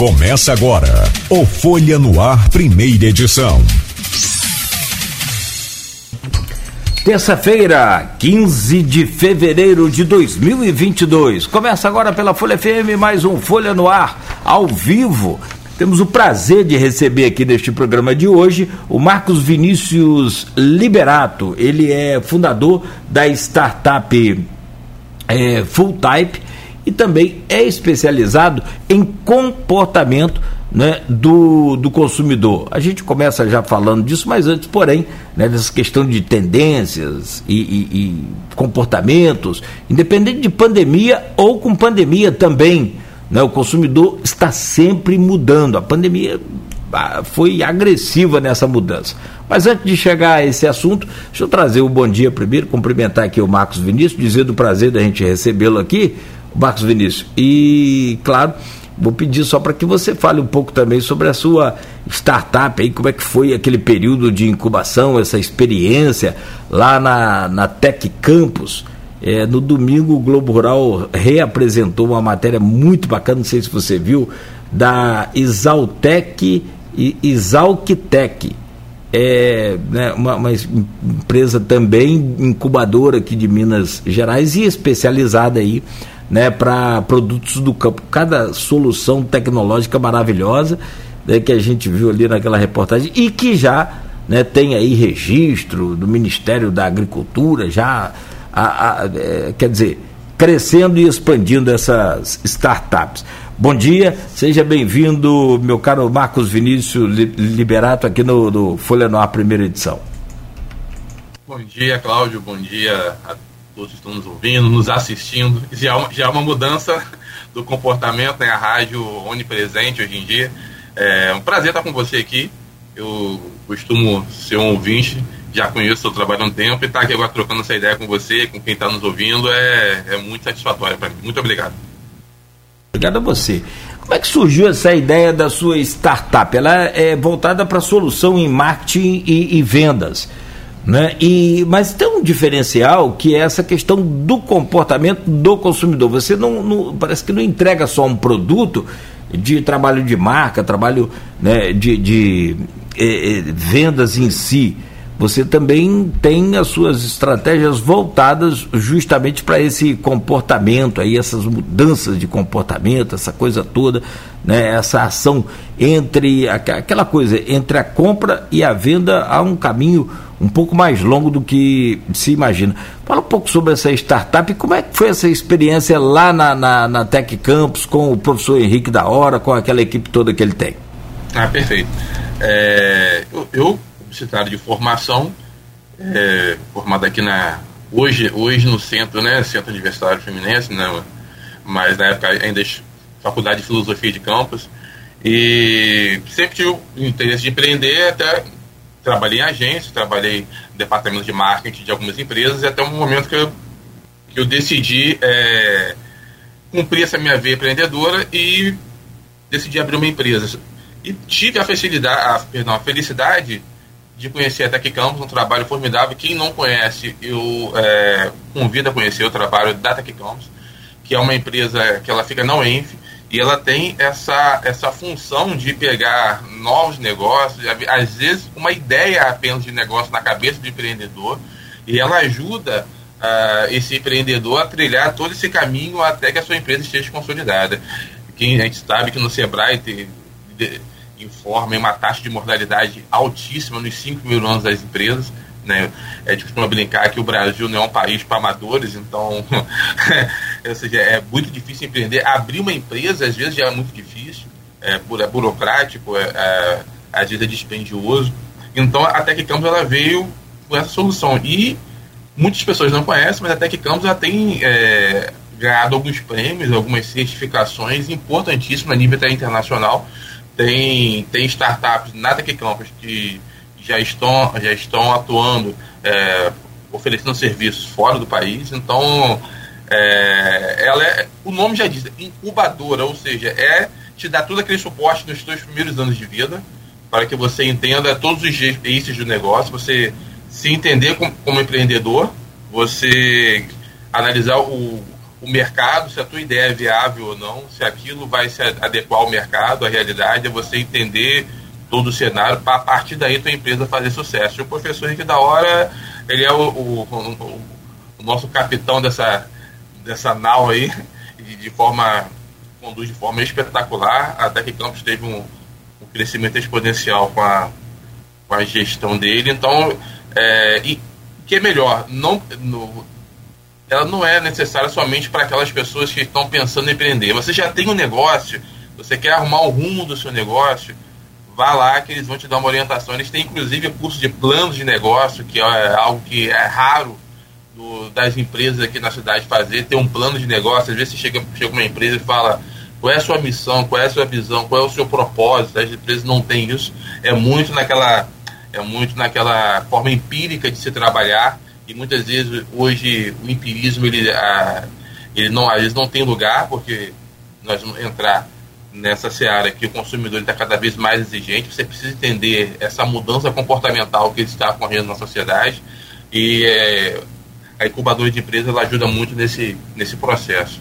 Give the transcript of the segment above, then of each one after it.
Começa agora o Folha no Ar, primeira edição. Terça-feira, 15 de fevereiro de 2022. Começa agora pela Folha FM mais um Folha no Ar, ao vivo. Temos o prazer de receber aqui neste programa de hoje o Marcos Vinícius Liberato. Ele é fundador da startup é, Full Type e também é especializado em comportamento né, do, do consumidor. A gente começa já falando disso, mas antes, porém, né, dessa questão de tendências e, e, e comportamentos, independente de pandemia ou com pandemia também, né, o consumidor está sempre mudando. A pandemia ah, foi agressiva nessa mudança. Mas antes de chegar a esse assunto, deixa eu trazer o bom dia primeiro, cumprimentar aqui o Marcos Vinícius, dizer do prazer da gente recebê-lo aqui. Marcos Vinícius. E, claro, vou pedir só para que você fale um pouco também sobre a sua startup aí, como é que foi aquele período de incubação, essa experiência lá na, na Tech Campus. É, no domingo, o Globo Rural reapresentou uma matéria muito bacana, não sei se você viu, da Exaltec e Exalquitec. É né, uma, uma, empresa também incubadora aqui de Minas Gerais e especializada aí né, para produtos do campo. Cada solução tecnológica maravilhosa né, que a gente viu ali naquela reportagem e que já né, tem aí registro do Ministério da Agricultura, já a, a, é, quer dizer, crescendo e expandindo essas startups. Bom dia, seja bem-vindo, meu caro Marcos Vinícius Liberato, aqui no, no Folha Noir, primeira edição. Bom dia, Cláudio, bom dia a todos estão nos ouvindo, nos assistindo. Já, é já é uma mudança do comportamento, né? A rádio onipresente hoje em dia. É um prazer estar com você aqui. Eu costumo ser um ouvinte, já conheço o seu trabalho há um tempo e estar aqui agora trocando essa ideia com você, com quem está nos ouvindo, é, é muito satisfatório para mim. Muito obrigado. Obrigado a você. Como é que surgiu essa ideia da sua startup? Ela é voltada para solução em marketing e, e vendas. Né? E, mas tem um diferencial que é essa questão do comportamento do consumidor. Você não, não parece que não entrega só um produto de trabalho de marca, trabalho né, de, de eh, eh vendas em si. Você também tem as suas estratégias voltadas justamente para esse comportamento aí, essas mudanças de comportamento, essa coisa toda, né, essa ação entre aquela coisa entre a compra e a venda há um caminho um pouco mais longo do que se imagina. Fala um pouco sobre essa startup e como é que foi essa experiência lá na, na, na Tech Campus com o professor Henrique da Hora, com aquela equipe toda que ele tem. Ah, perfeito. É, eu, publicitário de formação, é, formado aqui na. Hoje, hoje no centro, né? Centro Universitário Fluminense, né, mas na época ainda Faculdade de Filosofia de Campus. E sempre tive o interesse de empreender até trabalhei em agência, trabalhei no departamento de marketing de algumas empresas e até um momento que eu, que eu decidi é, cumprir essa minha veia empreendedora e decidi abrir uma empresa. E tive a facilidade, a, perdão, a felicidade de conhecer a Campus, um trabalho formidável. Quem não conhece, eu é, convido a conhecer o trabalho da Campus, que é uma empresa que ela fica na UENF, e ela tem essa, essa função de pegar novos negócios, às vezes uma ideia apenas de negócio na cabeça do empreendedor, e ela ajuda uh, esse empreendedor a trilhar todo esse caminho até que a sua empresa esteja consolidada. Quem a gente sabe que no Sebrae tem, informa uma taxa de mortalidade altíssima nos 5 mil anos das empresas. Né? É de costuma brincar que o Brasil não é um país para amadores, então ou seja, é muito difícil empreender. Abrir uma empresa, às vezes, já é muito difícil, é, é burocrático, é, é, às vezes é dispendioso. Então, a Tech Campus ela veio com essa solução. E muitas pessoas não conhecem, mas a Tech Campus já tem é, ganhado alguns prêmios, algumas certificações importantíssimas a nível até internacional. Tem, tem startups na Tech Campus que já estão, já estão atuando, é, oferecendo serviços fora do país. Então, é, ela é, o nome já diz, incubadora, ou seja, é te dar todo aquele suporte nos seus primeiros anos de vida, para que você entenda todos os eixos do negócio, você se entender como, como empreendedor, você analisar o, o mercado, se a tua ideia é viável ou não, se aquilo vai se adequar ao mercado, à realidade, é você entender todo o cenário para a partir daí tua empresa fazer sucesso. E o professor Henrique da Hora, ele é o, o, o, o nosso capitão dessa, dessa nau aí, de, de, forma conduz de forma espetacular. Até que Campos teve um, um crescimento exponencial com a, com a gestão dele. Então, é, e que é melhor, não, no, ela não é necessária somente para aquelas pessoas que estão pensando em empreender. Você já tem um negócio, você quer arrumar o rumo do seu negócio, vá lá que eles vão te dar uma orientação. Eles têm inclusive curso de planos de negócio, que é algo que é raro do, das empresas aqui na cidade fazer, ter um plano de negócio. Às vezes você chega, chega uma empresa e fala qual é a sua missão, qual é a sua visão, qual é o seu propósito. As empresas não têm isso. É muito naquela, é muito naquela forma empírica de se trabalhar e muitas vezes hoje o empirismo ele, a, ele não, às vezes não tem lugar, porque nós vamos entrar nessa seara que o consumidor está cada vez mais exigente, você precisa entender essa mudança comportamental que está ocorrendo na sociedade e é, a incubadora de empresas ela ajuda muito nesse, nesse processo.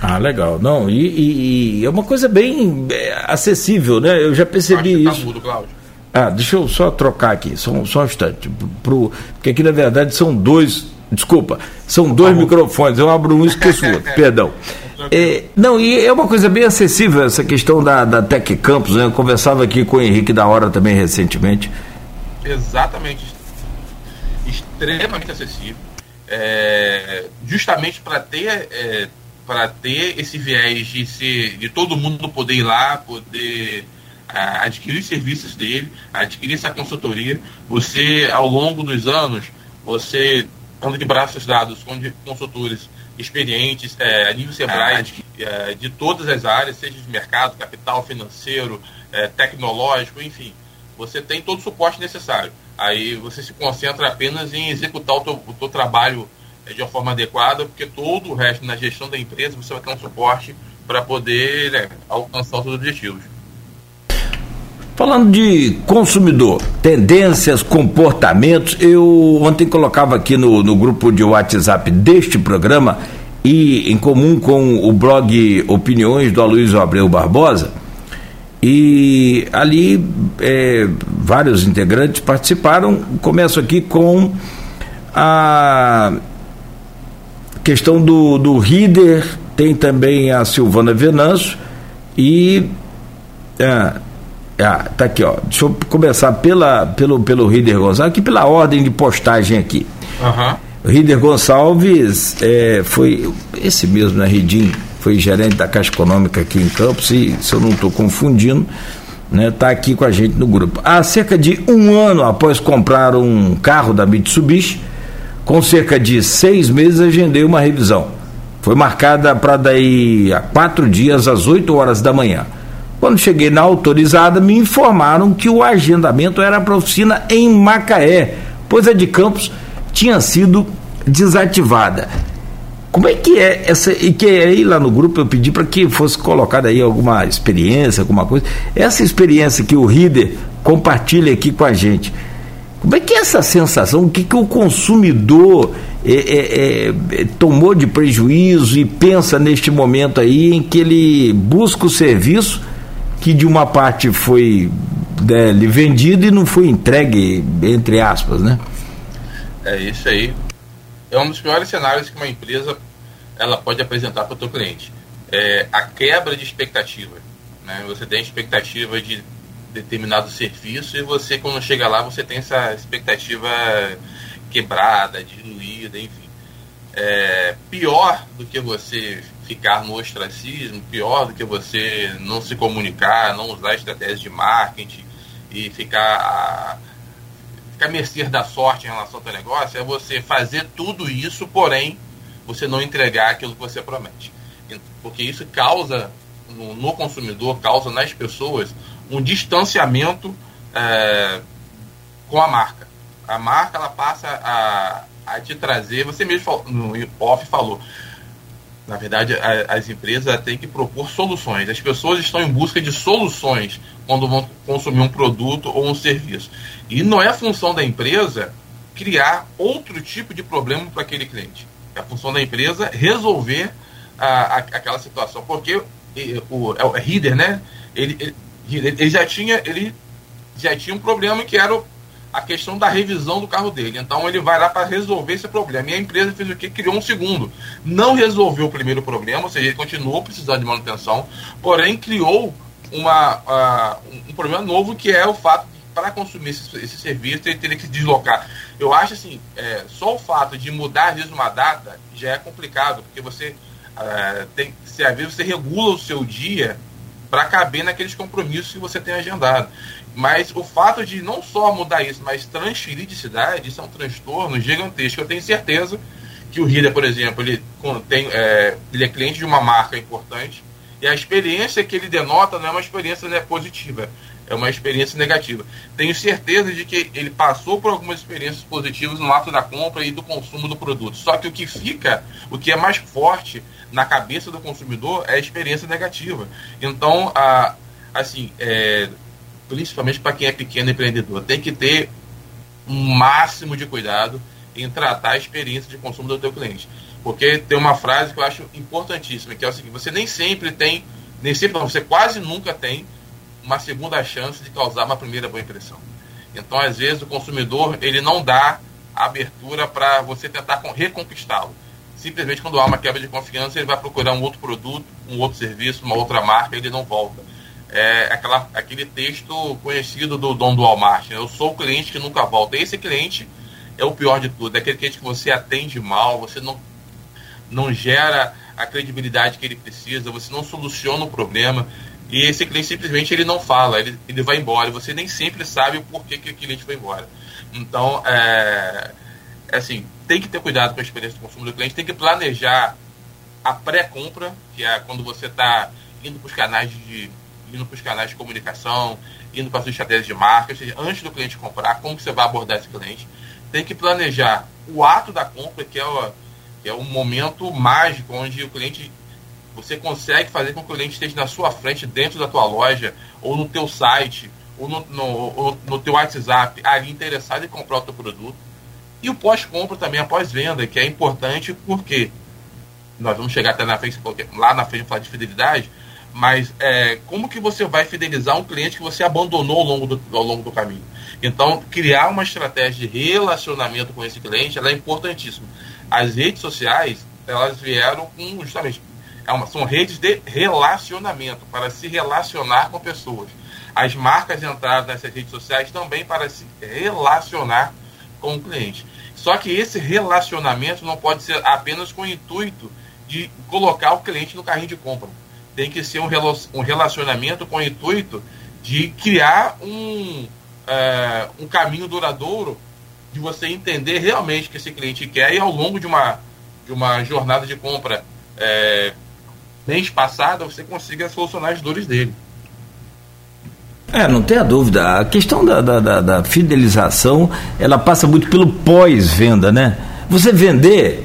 Ah, legal. Não, e, e, e é uma coisa bem é, acessível, né? Eu já percebi Eu tá isso. Tá mudo, Cláudio. Ah, deixa eu só trocar aqui, só, só um instante. Pro, porque aqui na verdade são dois. Desculpa, são dois tá microfones. Eu abro um e esqueço o outro, perdão. É, não, e é uma coisa bem acessível essa questão da, da Tec Campus, né? Eu conversava aqui com o Henrique da Hora também recentemente. Exatamente. Extremamente acessível. É, justamente para ter, é, para ter esse viés de, ser, de todo mundo poder ir lá, poder adquirir serviços dele, adquirir essa consultoria. Você, ao longo dos anos, você anda de braços dados com consultores experientes é, a nível Sebrae de, é, de, todas as áreas, seja de mercado, capital, financeiro, é, tecnológico, enfim. Você tem todo o suporte necessário. Aí você se concentra apenas em executar o teu, o teu trabalho é, de uma forma adequada, porque todo o resto na gestão da empresa você vai ter um suporte para poder né, alcançar os seus objetivos. Falando de consumidor, tendências, comportamentos, eu ontem colocava aqui no, no grupo de WhatsApp deste programa e em comum com o blog Opiniões do Aloysio Abreu Barbosa, e ali é, vários integrantes participaram. Começo aqui com a questão do, do Rider, tem também a Silvana Venâncio e. É, ah, tá aqui, ó. Deixa eu começar pela, pelo, pelo Rider Gonçalves, aqui pela ordem de postagem aqui. Uhum. Rider Gonçalves é, foi esse mesmo, né, Ridim? Foi gerente da Caixa Econômica aqui em Campos, e se eu não estou confundindo, né, tá aqui com a gente no grupo. Há cerca de um ano após comprar um carro da Mitsubishi, com cerca de seis meses agendei uma revisão. Foi marcada para daí a quatro dias às 8 horas da manhã. Quando cheguei na autorizada, me informaram que o agendamento era para oficina em Macaé, pois a de Campos tinha sido desativada. Como é que é essa. E que aí lá no grupo eu pedi para que fosse colocada aí alguma experiência, alguma coisa. Essa experiência que o Rider compartilha aqui com a gente. Como é que é essa sensação? O que, que o consumidor é, é, é, tomou de prejuízo e pensa neste momento aí em que ele busca o serviço que de uma parte foi né, vendido e não foi entregue, entre aspas, né? É isso aí. É um dos piores cenários que uma empresa ela pode apresentar para o seu cliente. É a quebra de expectativa. Né? Você tem expectativa de determinado serviço e você, quando chega lá, você tem essa expectativa quebrada, diluída, enfim. É, pior do que você ficar no ostracismo, pior do que você não se comunicar, não usar estratégias de marketing e ficar ficar a mercê da sorte em relação ao teu negócio, é você fazer tudo isso, porém você não entregar aquilo que você promete. Porque isso causa no, no consumidor, causa nas pessoas um distanciamento é, com a marca. A marca ela passa a, a te trazer, você mesmo no off falou, na verdade, a, as empresas têm que propor soluções. As pessoas estão em busca de soluções quando vão consumir um produto ou um serviço. E não é função da empresa criar outro tipo de problema para aquele cliente. É a função da empresa resolver a, a, aquela situação. Porque o, é o Reader, né? Ele, ele, ele, já tinha, ele já tinha um problema que era a questão da revisão do carro dele. Então ele vai lá para resolver esse problema. E a empresa fez o que? Criou um segundo. Não resolveu o primeiro problema, ou seja, ele continuou precisando de manutenção, porém criou uma, uh, um problema novo que é o fato de para consumir esse, esse, serviço ele teria que se deslocar. Eu acho assim, é, só o fato de mudar às vezes uma data já é complicado, porque você uh, tem, se às vezes você regula o seu dia para caber naqueles compromissos que você tem agendado. Mas o fato de não só mudar isso, mas transferir de cidade, isso é um transtorno gigantesco. Eu tenho certeza que o Rida, por exemplo, ele, tem, é, ele é cliente de uma marca importante e a experiência que ele denota não é uma experiência né, positiva, é uma experiência negativa. Tenho certeza de que ele passou por algumas experiências positivas no ato da compra e do consumo do produto. Só que o que fica, o que é mais forte na cabeça do consumidor é a experiência negativa. Então, a, assim, é, principalmente para quem é pequeno empreendedor, tem que ter um máximo de cuidado em tratar a experiência de consumo do teu cliente. Porque tem uma frase que eu acho importantíssima, que é o seguinte, você nem sempre tem, nem sempre não, você quase nunca tem uma segunda chance de causar uma primeira boa impressão. Então, às vezes, o consumidor ele não dá abertura para você tentar reconquistá-lo. Simplesmente quando há uma quebra de confiança, ele vai procurar um outro produto, um outro serviço, uma outra marca, ele não volta é, aquela, aquele texto conhecido do dono do Walmart. Né? Eu sou o cliente que nunca volta. Esse cliente é o pior de tudo. É aquele cliente que você atende mal, você não, não gera a credibilidade que ele precisa, você não soluciona o problema. E esse cliente simplesmente ele não fala, ele, ele vai embora. Você nem sempre sabe o porquê que o cliente foi embora. Então, é, é assim, tem que ter cuidado com a experiência do consumo do cliente, tem que planejar a pré-compra, que é quando você está indo para os canais de indo para os canais de comunicação, indo para as estratégias de marca, seja, antes do cliente comprar, como que você vai abordar esse cliente. Tem que planejar o ato da compra, que é o, que é um momento mágico onde o cliente você consegue fazer com que o cliente esteja na sua frente, dentro da tua loja, ou no teu site, ou no, no, ou no teu WhatsApp, ali interessado em comprar o teu produto. E o pós-compra também, a pós-venda, que é importante porque nós vamos chegar até na frente, lá na frente falar de fidelidade, mas é, como que você vai fidelizar um cliente que você abandonou ao longo do, ao longo do caminho? Então, criar uma estratégia de relacionamento com esse cliente é importantíssimo. As redes sociais, elas vieram com justamente é uma, são redes de relacionamento, para se relacionar com pessoas. As marcas entraram nessas redes sociais também para se relacionar com o cliente. Só que esse relacionamento não pode ser apenas com o intuito de colocar o cliente no carrinho de compra tem que ser um relacionamento com o intuito de criar um, uh, um caminho duradouro de você entender realmente o que esse cliente quer e ao longo de uma, de uma jornada de compra é, bem espaçada você consiga solucionar as dores dele. É, não tenha dúvida. A questão da, da, da, da fidelização, ela passa muito pelo pós-venda, né? Você vender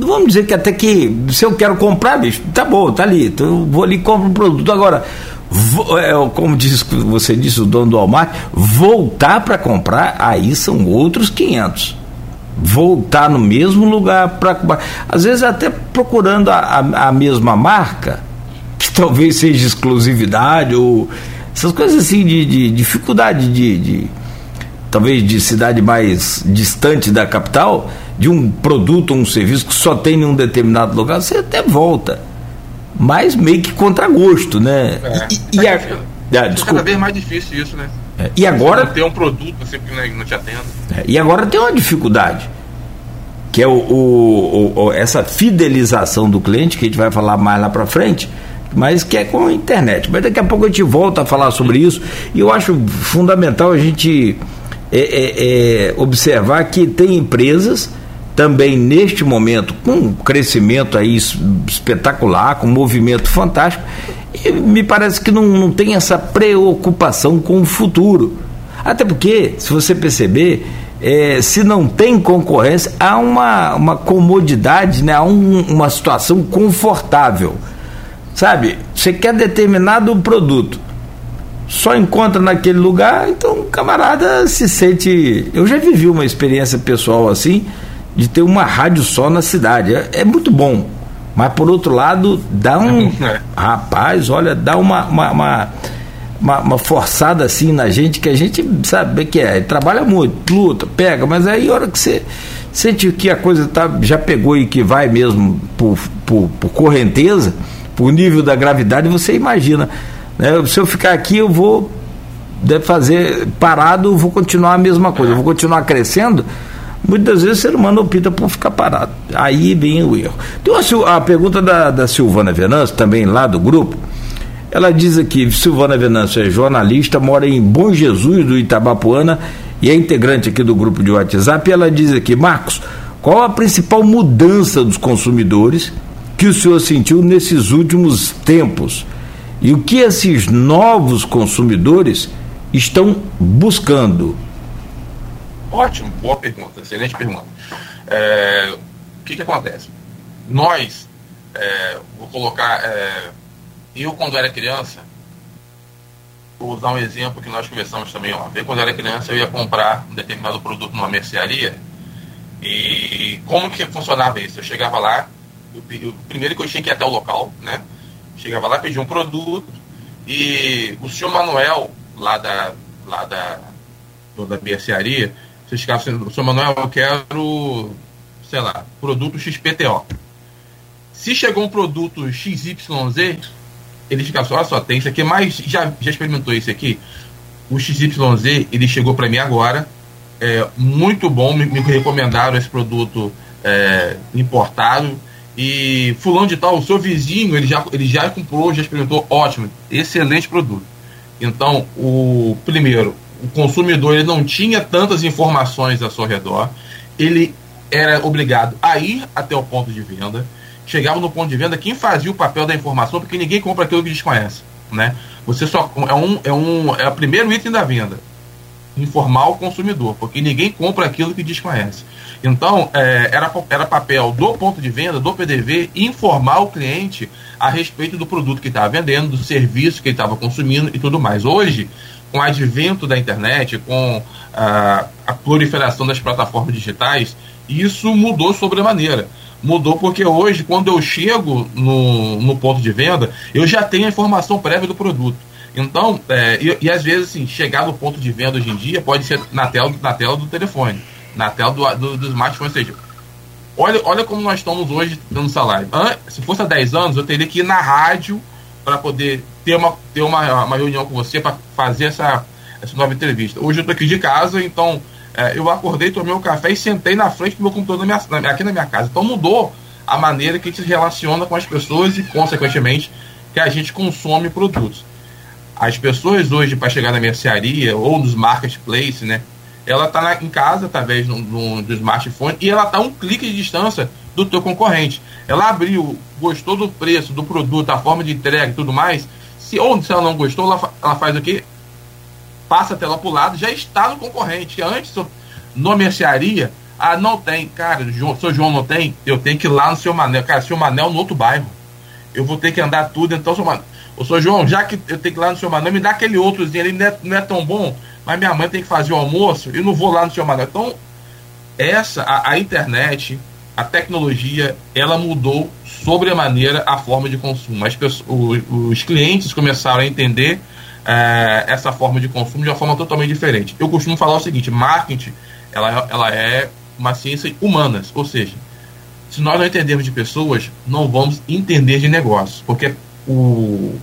vamos dizer que até que se eu quero comprar, bicho, tá bom, tá ali, então eu vou ali e compro um produto. Agora, vou, é, como diz, você disse, o dono do Walmart, voltar para comprar, aí são outros 500. Voltar no mesmo lugar para comprar. Às vezes até procurando a, a, a mesma marca, que talvez seja exclusividade ou essas coisas assim de, de dificuldade de, de talvez de cidade mais distante da capital, de um produto ou um serviço que só tem em um determinado lugar, você até volta. Mas meio que contra gosto, né? É. E, e a... ah, desculpa. cada vez mais difícil isso, né? É. E agora. Tem um produto você não te atende. É. E agora tem uma dificuldade. Que é o, o, o, essa fidelização do cliente, que a gente vai falar mais lá para frente, mas que é com a internet. Mas daqui a pouco a gente volta a falar sobre isso. E eu acho fundamental a gente é, é, é observar que tem empresas também neste momento com um crescimento aí espetacular, com um movimento fantástico, e me parece que não, não tem essa preocupação com o futuro. Até porque, se você perceber, é, se não tem concorrência, há uma, uma comodidade, né? há um, uma situação confortável. Sabe, você quer determinado produto, só encontra naquele lugar, então o camarada se sente. Eu já vivi uma experiência pessoal assim de ter uma rádio só na cidade. É, é muito bom. Mas por outro lado, dá um. É. Rapaz, olha, dá uma, uma, uma, uma, uma forçada assim na gente que a gente sabe que é. Trabalha muito, luta, pega, mas aí a hora que você sente que a coisa tá, já pegou e que vai mesmo por, por, por correnteza, por nível da gravidade, você imagina. Né? Se eu ficar aqui, eu vou deve fazer parado, vou continuar a mesma coisa, vou continuar crescendo. Muitas vezes o ser humano opta por ficar parado. Aí vem o erro. Tem uma, a pergunta da, da Silvana Venâncio, também lá do grupo. Ela diz aqui: Silvana Venâncio é jornalista, mora em Bom Jesus, do Itabapuana, e é integrante aqui do grupo de WhatsApp. Ela diz aqui: Marcos, qual a principal mudança dos consumidores que o senhor sentiu nesses últimos tempos? E o que esses novos consumidores estão buscando? Ótimo, boa pergunta, excelente pergunta. É, o que, que acontece? Nós, é, vou colocar, é, eu quando era criança, vou usar um exemplo que nós conversamos também uma vez, quando era criança eu ia comprar um determinado produto numa mercearia e como que funcionava isso? Eu chegava lá, eu, primeiro que eu tinha que ir até o local, né? Chegava lá, pedia um produto e o senhor Manuel, lá da, lá da, da mercearia, você chegava assim, senhor Manuel, eu quero, sei lá, produto XPTO. Se chegou um produto XYZ, ele fica só, só, tem isso aqui, mas já, já experimentou isso aqui? O XYZ, ele chegou para mim agora, é muito bom, me, me recomendaram esse produto é, importado, e fulano de tal, o seu vizinho, ele já, ele já comprou, já experimentou, ótimo, excelente produto. Então, o primeiro, o consumidor ele não tinha tantas informações ao seu redor, ele era obrigado a ir até o ponto de venda. Chegava no ponto de venda, quem fazia o papel da informação, porque ninguém compra aquilo que desconhece, né? Você só é um é um é o primeiro item da venda, informar o consumidor, porque ninguém compra aquilo que desconhece. Então, é, era, era papel do ponto de venda, do PDV, informar o cliente a respeito do produto que estava vendendo, do serviço que ele estava consumindo e tudo mais. Hoje, com o advento da internet, com a, a proliferação das plataformas digitais, isso mudou sobremaneira. Mudou porque hoje, quando eu chego no, no ponto de venda, eu já tenho a informação prévia do produto. Então, é, e, e, às vezes, assim, chegar no ponto de venda hoje em dia pode ser na tela, na tela do telefone, na tela do, do, do smartphone. Ou seja, olha, olha como nós estamos hoje dando salário. Se fosse há 10 anos, eu teria que ir na rádio para poder ter uma, ter uma, uma reunião com você para fazer essa, essa nova entrevista. Hoje eu estou aqui de casa, então é, eu acordei, tomei um café e sentei na frente do meu computador na minha, na, aqui na minha casa. Então mudou a maneira que a gente se relaciona com as pessoas e, consequentemente, que a gente consome produtos. As pessoas hoje, para chegar na mercearia ou nos marketplaces, né? Ela está em casa através do, smartphone e ela está um clique de distância do teu concorrente. Ela abriu, gostou do preço, do produto, a forma de entrega e tudo mais. Se, ou se ela não gostou, ela, ela faz o quê? Passa a tela para o lado, já está no concorrente. Antes, no mercearia, ah, não tem, cara, o seu João não tem, eu tenho que ir lá no seu Manel. Cara, seu Manel no outro bairro. Eu vou ter que andar tudo, então, seu Manel. Ô, seu João, já que eu tenho que ir lá no seu Manel, me dá aquele outrozinho ali, não é, não é tão bom, mas minha mãe tem que fazer o almoço, eu não vou lá no seu Manel. Então, essa, a, a internet, a tecnologia ela mudou sobremaneira a forma de consumo. As pessoas, os, clientes começaram a entender é, essa forma de consumo de uma forma totalmente diferente. Eu costumo falar o seguinte: marketing ela, ela é uma ciência humanas, ou seja, se nós não entendermos de pessoas, não vamos entender de negócios, porque o,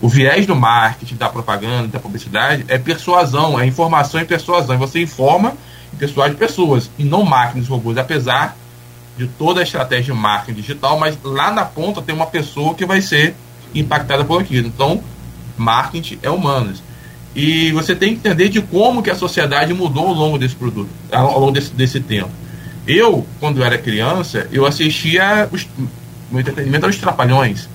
o viés do marketing, da propaganda, da publicidade é persuasão, é informação e persuasão. E você informa e persuade pessoas, e não máquinas robôs, apesar de toda a estratégia de marketing digital, mas lá na ponta tem uma pessoa que vai ser impactada por aquilo. Então, marketing é humanas. E você tem que entender de como que a sociedade mudou ao longo desse produto, ao longo desse, desse tempo. Eu, quando era criança, eu assistia os, meu entretenimento aos Trapalhões.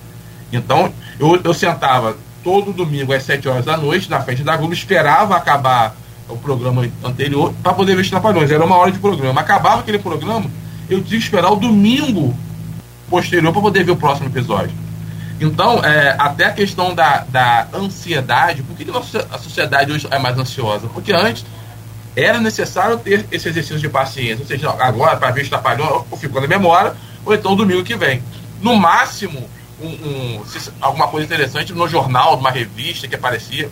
Então, eu, eu sentava todo domingo às 7 horas da noite na frente da Globo, esperava acabar o programa anterior para poder ver os Trapalhões. Era uma hora de programa. Acabava aquele programa, eu tinha que esperar o domingo posterior para poder ver o próximo episódio. Então, é, até a questão da, da ansiedade, por que, que a sociedade hoje é mais ansiosa? Porque antes era necessário ter esse exercício de paciência. Ou seja, agora, para ver está falhando, ou ficou na memória, ou então domingo que vem. No máximo, um, um, alguma coisa interessante no jornal, numa revista que aparecia.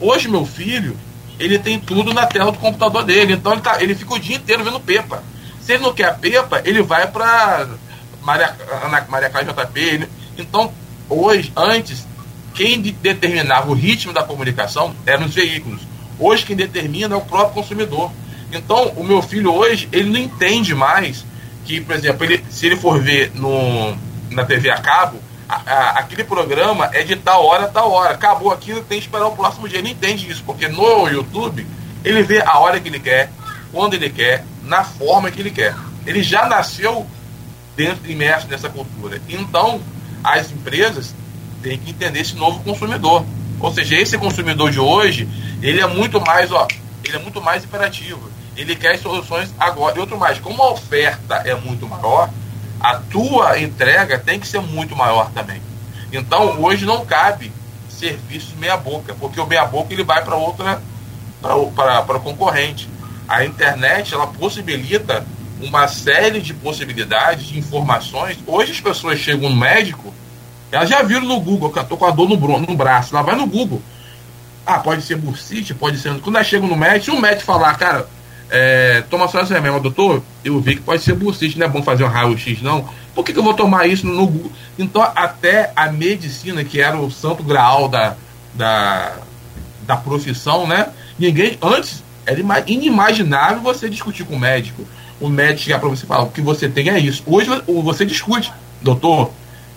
Hoje, meu filho, ele tem tudo na tela do computador dele. Então ele, tá, ele fica o dia inteiro vendo Pepa. Se ele não quer a Pepa, ele vai para Maria, Maria Clara JP. Ele, então, hoje, antes, quem determinava o ritmo da comunicação eram os veículos. Hoje, quem determina é o próprio consumidor. Então, o meu filho hoje, ele não entende mais que, por exemplo, ele, se ele for ver no, na TV a cabo, a, a, aquele programa é de tal hora a tal hora. Acabou aquilo, tem que esperar o próximo dia. Ele entende isso, porque no YouTube ele vê a hora que ele quer, quando ele quer, na forma que ele quer. Ele já nasceu dentro, imerso nessa cultura. Então, as empresas têm que entender esse novo consumidor. Ou seja, esse consumidor de hoje, ele é muito mais, ó, ele é muito mais imperativo. Ele quer soluções agora. E outro mais, como a oferta é muito maior, a tua entrega tem que ser muito maior também. Então, hoje não cabe serviço meia boca, porque o meia boca ele vai para outra para concorrente. A internet ela possibilita uma série de possibilidades de informações. Hoje as pessoas chegam no médico, elas já viram no Google, que eu tô com a dor no, no braço, ela vai no Google. Ah, pode ser bursite, pode ser. Quando ela chega no médico, o médico falar, cara, é, toma só essa remédio, doutor, eu vi que pode ser bursite, não é bom fazer um raio-x, não. Por que, que, eu vou tomar isso no Google? Então, até a medicina, que era o santo graal da, da, da profissão, né? Ninguém, antes, era inimaginável você discutir com o médico. O médico chegar para você e falar, o que você tem é isso. Hoje você discute, doutor,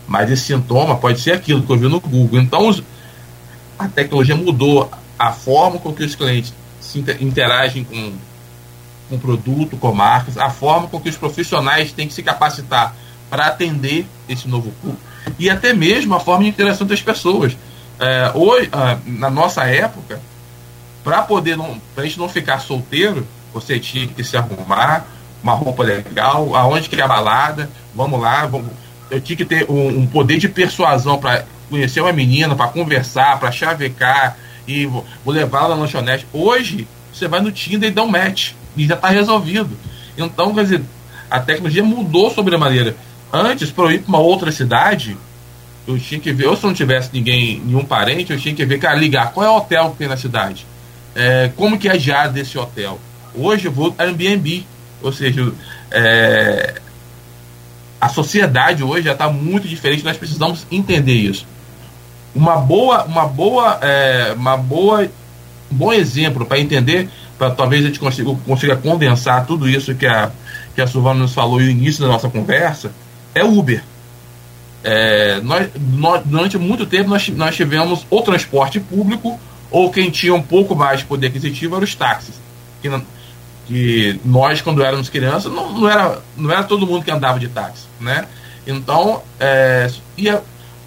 mas esse sintoma pode ser aquilo que eu vi no Google. Então, a tecnologia mudou a forma com que os clientes se interagem com com produto, com marcas, a forma com que os profissionais têm que se capacitar para atender esse novo público e até mesmo a forma de interação das pessoas. É, hoje, ah, na nossa época, para poder não, pra gente não ficar solteiro, você tinha que se arrumar, uma roupa legal, aonde que é a balada, vamos lá, vamos, eu tinha que ter um, um poder de persuasão para conhecer uma menina, para conversar, para chavecar e vou, vou levar ela na lanchonete. Hoje, você vai no Tinder e dá um match e já está resolvido. Então, quer dizer, a tecnologia mudou sobre a maneira. Antes, para eu ir para uma outra cidade, eu tinha que ver, ou se não tivesse ninguém, nenhum parente, eu tinha que ver, cara, ligar qual é o hotel que tem na cidade, é, como que é a diária desse hotel. Hoje eu vou Airbnb, ou seja, é, a sociedade hoje já está muito diferente, nós precisamos entender isso. Uma boa, uma boa, é, uma boa, um bom exemplo para entender para talvez a gente consiga, consiga condensar tudo isso que a, que a Silvana nos falou no início da nossa conversa, é Uber. É, nós, nós, durante muito tempo nós, nós tivemos o transporte público, ou quem tinha um pouco mais de poder aquisitivo eram os táxis. Que, que nós, quando éramos crianças, não, não, era, não era todo mundo que andava de táxi. Né? Então, é,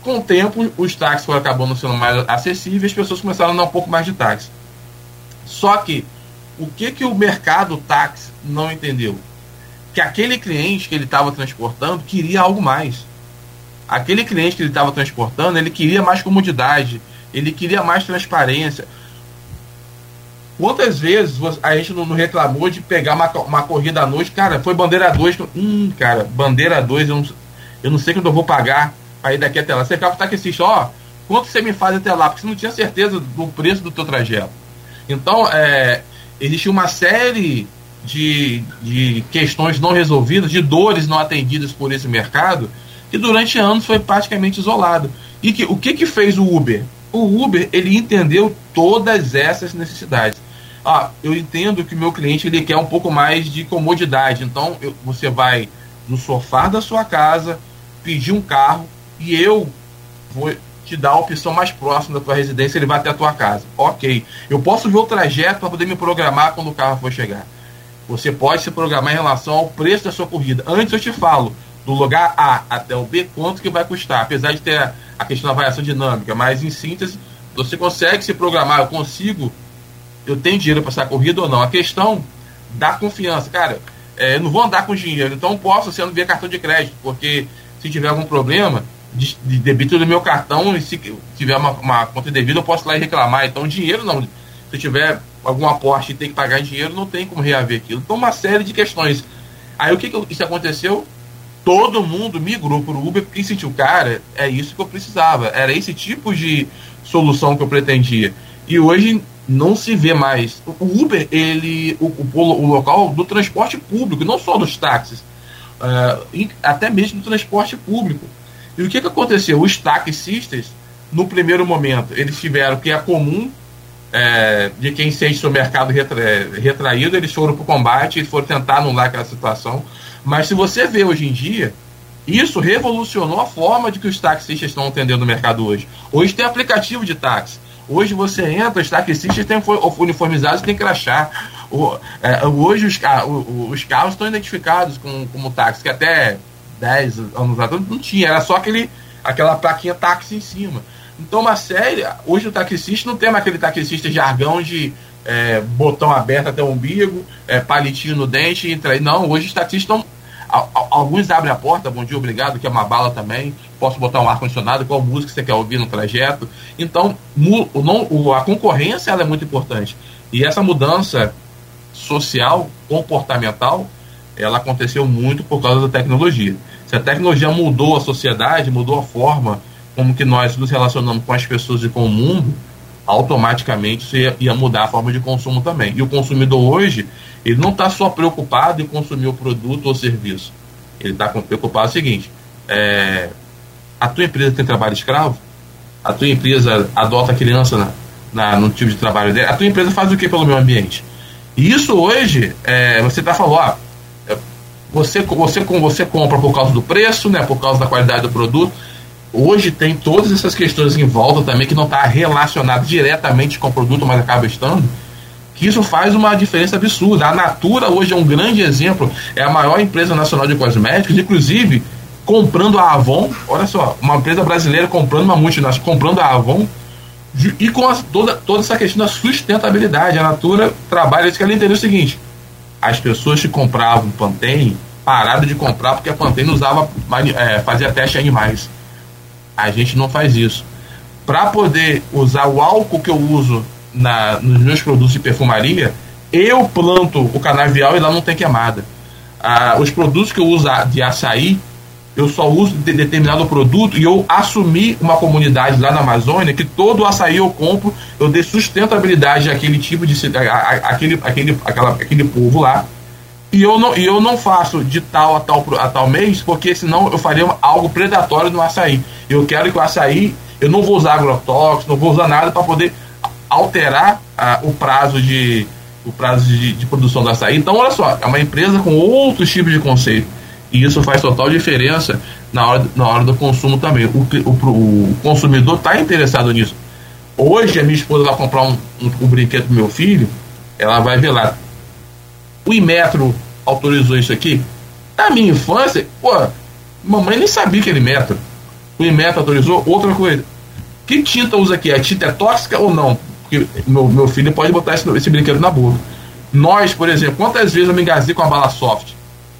com o tempo, os táxis foram acabando sendo mais acessíveis, as pessoas começaram a andar um pouco mais de táxi. Só que o que, que o mercado táxi não entendeu? Que aquele cliente que ele estava transportando queria algo mais. Aquele cliente que ele estava transportando, ele queria mais comodidade, ele queria mais transparência. Quantas vezes a gente não reclamou de pegar uma, uma corrida à noite? Cara, foi bandeira 2. Hum, cara, bandeira 2, eu não, eu não sei quando eu vou pagar ir daqui até lá. Você ficava taxista, ó, quanto você me faz até lá? Porque você não tinha certeza do preço do teu trajeto. Então, é, existe uma série de, de questões não resolvidas, de dores não atendidas por esse mercado, que durante anos foi praticamente isolado. E que, o que, que fez o Uber? O Uber ele entendeu todas essas necessidades. Ah, eu entendo que o meu cliente ele quer um pouco mais de comodidade, então eu, você vai no sofá da sua casa pedir um carro e eu vou te dá a opção mais próxima da tua residência, ele vai até a tua casa. Ok. Eu posso ver o trajeto para poder me programar quando o carro for chegar. Você pode se programar em relação ao preço da sua corrida. Antes eu te falo, do lugar A até o B, quanto que vai custar. Apesar de ter a questão da variação dinâmica, mas em síntese, você consegue se programar. Eu consigo, eu tenho dinheiro para essa corrida ou não. A questão da confiança. Cara, é, eu não vou andar com dinheiro, então posso sendo via cartão de crédito, porque se tiver algum problema, de, de débito do meu cartão e se tiver uma, uma conta devida eu posso ir lá e reclamar. Então, dinheiro não. Se eu tiver algum aporte e tem que pagar dinheiro, não tem como reaver aquilo. Então, uma série de questões. Aí o que, que isso aconteceu? Todo mundo migrou para o Uber porque sentiu, cara, é isso que eu precisava. Era esse tipo de solução que eu pretendia. E hoje não se vê mais. O Uber, ele, o, o, local do transporte público, não só dos táxis, uh, até mesmo do transporte público. E o que, que aconteceu? Os taxistas, no primeiro momento, eles tiveram que é comum é, de quem sente seu mercado retra, retraído, eles foram para o combate e foram tentar anular aquela situação. Mas se você vê hoje em dia, isso revolucionou a forma de que os taxistas estão atendendo o mercado hoje. Hoje tem aplicativo de táxi. Hoje você entra, os taxistas têm uniformizados têm crachá. O, é, hoje os, os, carros estão identificados com, como táxi, que até 10 anos atrás não tinha, era só aquele, aquela plaquinha táxi em cima. Então, uma série, hoje o taxista não tem mais aquele taxista jargão de é, botão aberto até o umbigo, é, palitinho no dente, entra aí. Não, hoje os taxistas. Alguns abrem a porta, bom dia, obrigado, que é uma bala também. Posso botar um ar-condicionado, qual música você quer ouvir no trajeto. Então, não, a concorrência ela é muito importante. E essa mudança social, comportamental, ela aconteceu muito por causa da tecnologia. Se a tecnologia mudou a sociedade, mudou a forma como que nós nos relacionamos com as pessoas e com o mundo, automaticamente isso ia, ia mudar a forma de consumo também. E o consumidor hoje, ele não está só preocupado em consumir o produto ou serviço. Ele está preocupado com o seguinte: é, a tua empresa tem trabalho escravo? A tua empresa adota a criança na, na, no tipo de trabalho dela? A tua empresa faz o que pelo meio ambiente? E isso hoje, é, você está falando, ah, você, você, você compra por causa do preço, né, por causa da qualidade do produto, Hoje tem todas essas questões em volta também que não está relacionado diretamente com o produto, mas acaba estando. Que isso faz uma diferença absurda. A Natura hoje é um grande exemplo, é a maior empresa nacional de cosméticos, inclusive comprando a Avon. Olha só, uma empresa brasileira comprando uma multinacional, comprando a Avon e com a, toda, toda essa questão da sustentabilidade. A Natura trabalha isso que ela entendeu o seguinte: as pessoas que compravam Pantene pararam de comprar porque a Pantene usava, é, fazia teste animais. A gente não faz isso. Para poder usar o álcool que eu uso na, nos meus produtos de perfumaria, eu planto o canavial e lá não tem queimada. Ah, os produtos que eu uso de açaí, eu só uso de determinado produto e eu assumi uma comunidade lá na Amazônia que todo açaí eu compro, eu dei sustentabilidade àquele tipo de aquele, aquele, aquela, aquele povo lá. E eu, não, e eu não faço de tal a tal, a tal mês, porque senão eu faria algo predatório no açaí. Eu quero que o açaí, eu não vou usar agrotóxicos, não vou usar nada para poder alterar o prazo de o prazo de, de, produção do açaí. Então, olha só, é uma empresa com outros tipos de conceito. E isso faz total diferença na hora, na hora do consumo também. O, o, o consumidor está interessado nisso. Hoje, a minha esposa vai comprar um, um, um brinquedo para meu filho, ela vai ver lá o Imetro autorizou isso aqui. Na minha infância, pô, mamãe nem sabia que era Imetro. O Imetro autorizou outra coisa. Que tinta usa aqui? A tinta é tóxica ou não? Porque meu, meu filho pode botar esse, esse brinquedo na boca. Nós, por exemplo, quantas vezes eu me engasguei com a bala soft?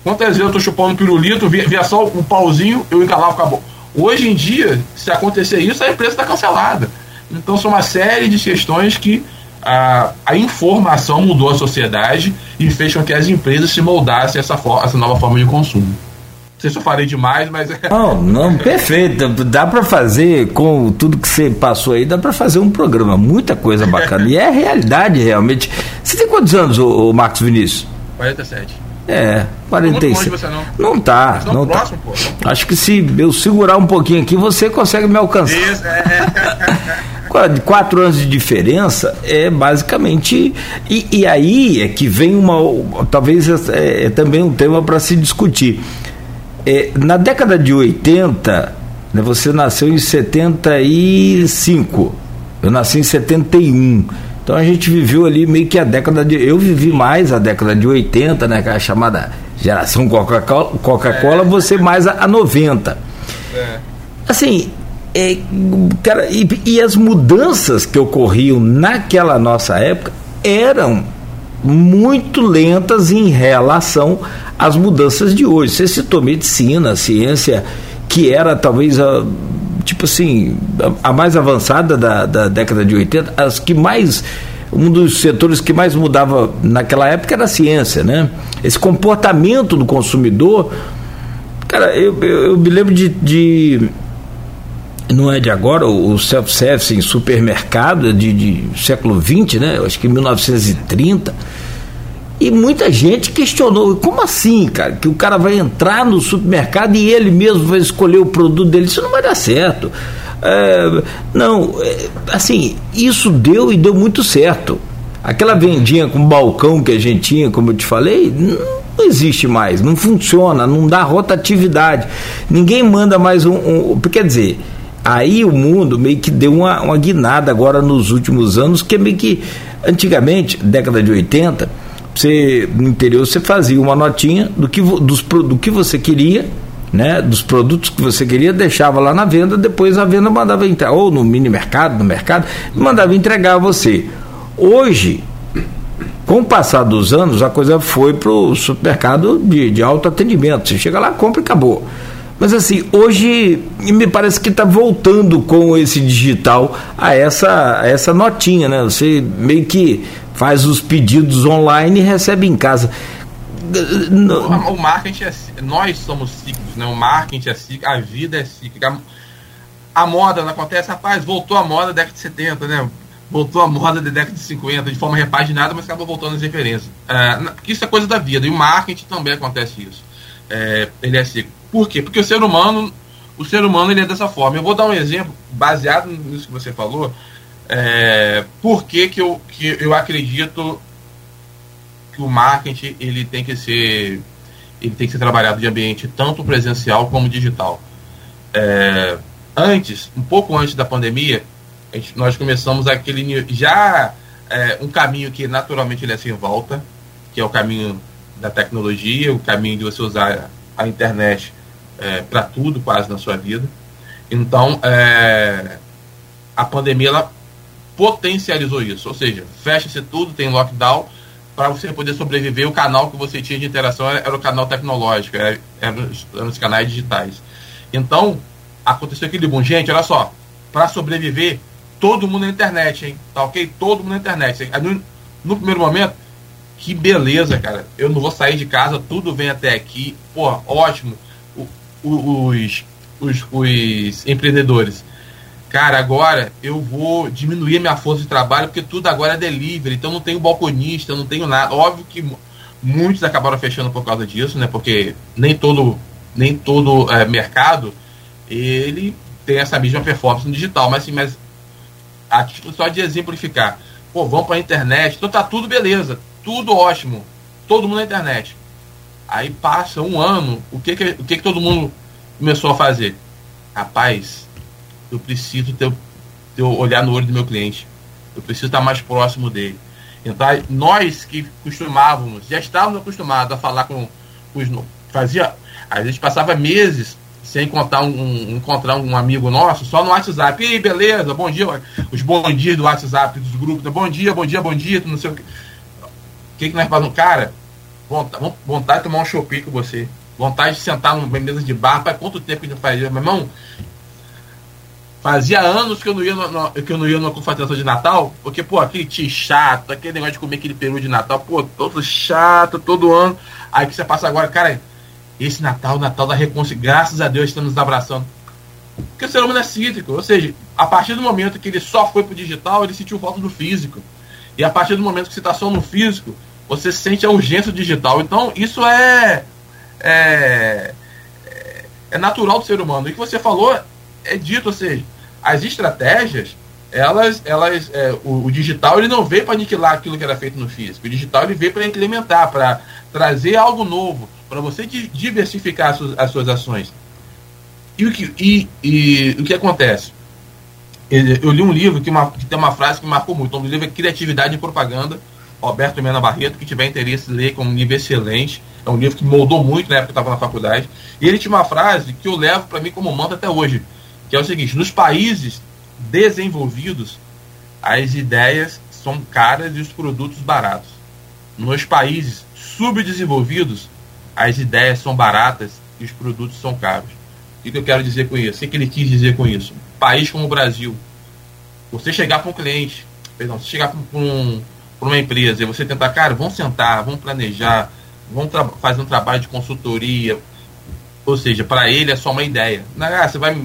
Quantas vezes eu tô chupando pirulito, via, via só um pauzinho, eu encalava com a boca. Hoje em dia, se acontecer isso, a empresa está cancelada. Então são uma série de questões que a, a informação mudou a sociedade e fez com que as empresas se moldassem essa, essa nova forma de consumo. Não sei se eu falei demais, mas. É. Não, não, perfeito. Dá para fazer, com tudo que você passou aí, dá para fazer um programa. Muita coisa bacana. E é realidade, realmente. Você tem quantos anos, o, o Marcos Vinícius? 47. É, 46. Não, não. não tá. Não tá. próximo, tá. Pô. Acho que se eu segurar um pouquinho aqui, você consegue me alcançar. Isso, é. quatro anos de diferença é basicamente. E, e aí é que vem uma. Talvez é, é também um tema para se discutir. É, na década de 80, né, você nasceu em 75, eu nasci em 71. Então a gente viveu ali meio que a década de. Eu vivi mais a década de 80, né? Aquela chamada geração Coca-Cola, Coca-Cola, é. você mais a, a 90. É. Assim, é, cara, e, e as mudanças que ocorriam naquela nossa época eram muito lentas em relação às mudanças de hoje. Você citou medicina, ciência, que era talvez a, tipo assim, a, a mais avançada da, da, década de 80, as que mais um dos setores que mais mudava naquela época era a ciência, né? Esse comportamento do consumidor, cara, eu, eu, eu me lembro de, de, não é de agora, o self-service em supermercado de, de século XX, né? Eu acho que em 1930 e muita gente questionou, como assim, cara? Que o cara vai entrar no supermercado e ele mesmo vai escolher o produto dele, isso não vai dar certo. É, não, é, assim, isso deu e deu muito certo. Aquela vendinha com balcão que a gente tinha, como eu te falei, não existe mais, não funciona, não dá rotatividade. Ninguém manda mais um. um quer dizer, aí o mundo meio que deu uma, uma guinada agora nos últimos anos, que é meio que. Antigamente, década de 80, você no interior você fazia uma notinha do que, dos, do que você queria, né, dos produtos que você queria, deixava lá na venda, depois a venda mandava entregar, ou no mini mercado, no mercado, mandava entregar a você. Hoje, com o passar dos anos, a coisa foi para o supermercado de, de alto atendimento. Você chega lá, compra e acabou. Mas assim, hoje me parece que está voltando com esse digital a essa, a essa notinha, né? Você meio que faz os pedidos online e recebe em casa. O, o marketing é, nós somos ciclos, né? O marketing é cíclico, a vida é cíclica. A, a moda não acontece, rapaz, voltou a moda da década de 70, né? Voltou a moda da década de 50, de forma repaginada, mas acabou voltando as referências. É, isso é coisa da vida, e o marketing também acontece isso. É, ele é cíclico. Por quê? Porque o ser humano, o ser humano ele é dessa forma. Eu vou dar um exemplo baseado nisso que você falou. É, por que, que, eu, que eu acredito que o marketing ele tem que ser ele tem que ser trabalhado de ambiente tanto presencial como digital. É, antes, um pouco antes da pandemia, gente, nós começamos aquele já é, um caminho que naturalmente ele é sem volta, que é o caminho da tecnologia, o caminho de você usar a internet é, para tudo quase na sua vida. Então, é, a pandemia ela potencializou isso, ou seja, fecha-se tudo, tem lockdown, para você poder sobreviver, o canal que você tinha de interação era, era o canal tecnológico, era, era, eram os canais digitais. Então, aconteceu aquele bom. Gente, olha só, para sobreviver, todo mundo na internet, hein? Tá ok? Todo mundo na internet. No, no, primeiro momento, que beleza, cara. Eu não vou sair de casa, tudo vem até aqui. Pô, ótimo. Os, os, os empreendedores cara, agora eu vou diminuir a minha força de trabalho porque tudo agora é delivery, então não tenho balconista, não tenho nada. Óbvio que muitos acabaram fechando por causa disso, né? Porque nem todo, nem todo é, mercado ele tem essa mesma performance no digital, mas assim, mas a título só de exemplificar, pô, vamos para a internet, então tá tudo beleza, tudo ótimo, todo mundo na internet. Aí passa um ano, o que que, o que, que todo mundo começou a fazer? Rapaz, eu preciso ter, ter olhar no olho do meu cliente. Eu preciso estar mais próximo dele. Então, nós que costumávamos, já estávamos acostumados a falar com, os. Fazia. A gente passava meses sem encontrar um, encontrar um amigo nosso só no WhatsApp. E beleza? Bom dia. Os bom dias do WhatsApp, dos grupos. Bom dia, bom dia, bom dia. Não sei o que. O que, que nós fazemos? Cara, vontade, vontade de tomar um shopping com você. Vontade de sentar numa mesa de bar. Faz quanto tempo que a gente faz isso? Meu irmão, Fazia anos que eu não ia, no, no, que eu não ia numa confraternização de Natal, porque, pô, aquele tio chato, aquele negócio de comer aquele peru de Natal, pô, todo chato, todo ano. Aí que você passa agora, cara, esse Natal, Natal da reconciliação, graças a Deus estamos abraçando. Porque o ser humano é cítrico, ou seja, a partir do momento que ele só foi pro digital, ele sentiu falta do físico. E a partir do momento que você está só no físico, você sente a urgência do digital. Então, isso é, é, é natural do ser humano. E o que você falou é dito, ou seja, as estratégias, elas, elas, é, o, o, digital ele não veio para aniquilar aquilo que era feito no físico. O digital ele veio para implementar, para trazer algo novo, para você diversificar as suas, as suas ações. E o que, e, e, o que acontece? Eu li um livro que, uma, que tem uma frase que marcou muito. O livro é Criatividade e Propaganda, Roberto Mena Barreto, que tiver interesse em ler, com um livro excelente. É um livro que moldou muito na época que eu estava na faculdade. E ele tinha uma frase que eu levo para mim como manto até hoje que é o seguinte: nos países desenvolvidos, as ideias são caras e os produtos baratos. Nos países subdesenvolvidos, as ideias são baratas e os produtos são caros. O que eu quero dizer com isso? O que ele quis dizer com isso? País como o Brasil, você chegar para um cliente, perdão, se chegar para um, uma empresa e você tentar, cara, vamos sentar, vamos planejar, vamos fazer um trabalho de consultoria, ou seja, para ele é só uma ideia. Ah, você vai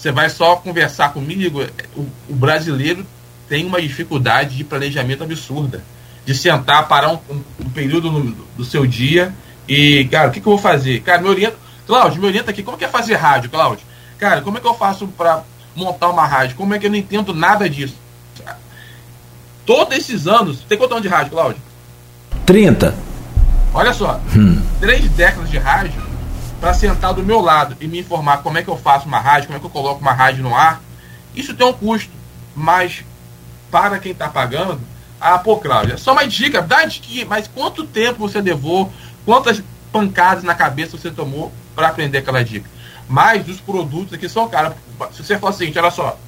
você vai só conversar comigo. O, o, brasileiro tem uma dificuldade de planejamento absurda. De sentar, parar um, um, um período no, do seu dia e, cara, o que, que eu vou fazer? Cara, me orienta. Cláudio, me orienta aqui. Como é que é fazer rádio, Cláudio? Cara, como é que eu faço para montar uma rádio? Como é que eu não entendo nada disso? Todos esses anos. Tem quanto ano de rádio, Cláudio? 30. Olha só. Hum. Três décadas de rádio para sentar do meu lado e me informar como é que eu faço uma rádio, como é que eu coloco uma rádio no ar. Isso tem um custo. Mas para quem está pagando, ah, pô, Cláudia, só uma dica, dá dica, mas quanto tempo você levou, quantas pancadas na cabeça você tomou para aprender aquela dica? Mas os produtos aqui são caros. Se você for assim, olha só,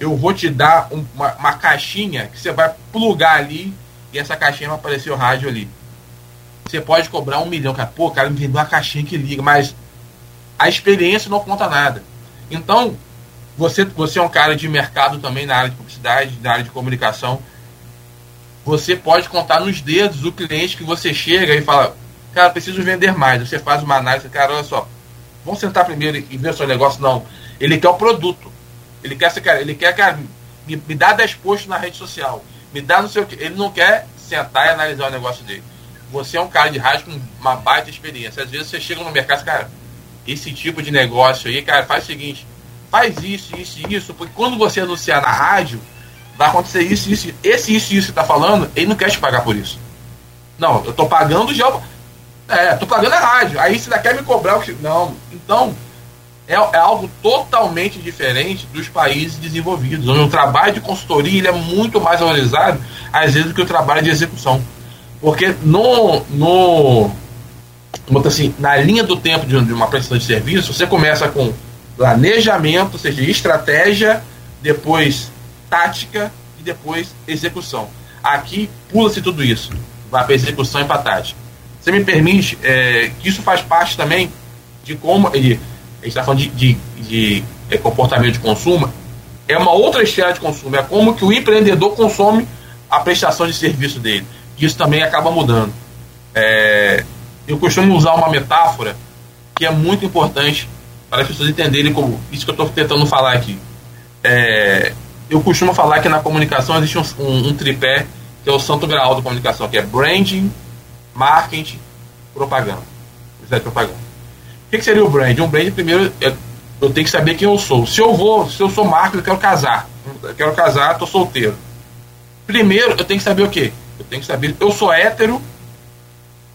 eu vou te dar um, uma, uma, caixinha que você vai plugar ali e essa caixinha vai aparecer o rádio ali. Você pode cobrar um milhão, cara. Pô, cara, me vendeu uma caixinha que liga, mas a experiência não conta nada. Então, você, você é um cara de mercado também na área de publicidade, na área de comunicação. Você pode contar nos dedos o cliente que você chega e fala, cara, preciso vender mais. Você faz uma análise, cara, olha só, vamos sentar primeiro e ver o seu negócio. Não. Ele quer o produto. Ele quer, cara, ele quer, me, me dá 10 posts na rede social. Me dá no seu. Ele não quer sentar e analisar o negócio dele. Você é um cara de rádio com uma baita experiência. Às vezes você chega no mercado, cara, esse tipo de negócio aí, cara, faz o seguinte, faz isso, isso isso, porque quando você anunciar na rádio, vai acontecer isso, isso, esse, isso isso que tá falando, ele não quer te pagar por isso. Não, eu tô pagando já. É, tô pagando a rádio. Aí você ainda quer me cobrar o que. Não. Então, é, é, algo totalmente diferente dos países desenvolvidos, onde o trabalho de consultoria ele é muito mais valorizado, às vezes, do que o trabalho de execução. Porque no, no assim, na linha do tempo de uma prestação de serviço, você começa com planejamento, ou seja, estratégia, depois tática e depois execução. Aqui pula-se tudo isso, vai para execução e para tática. Você me permite é, que isso faz parte também de como a gente está falando de, de, de é, comportamento de consumo, é uma outra esfera de consumo, é como que o empreendedor consome a prestação de serviço dele isso também acaba mudando. É, eu costumo usar uma metáfora que é muito importante para as pessoas entenderem como isso que eu estou tentando falar aqui. É, eu costumo falar que na comunicação existe um, um, um, tripé que é o santo grau da comunicação, que é branding, marketing, propaganda. propaganda. O que, que, seria o brand? Um brand, primeiro, eu, eu tenho que saber quem eu sou. Se eu vou, se eu sou marketing, eu quero casar. Eu quero casar, estou solteiro. Primeiro, eu tenho que saber o quê? Eu tenho que saber. Eu sou hétero,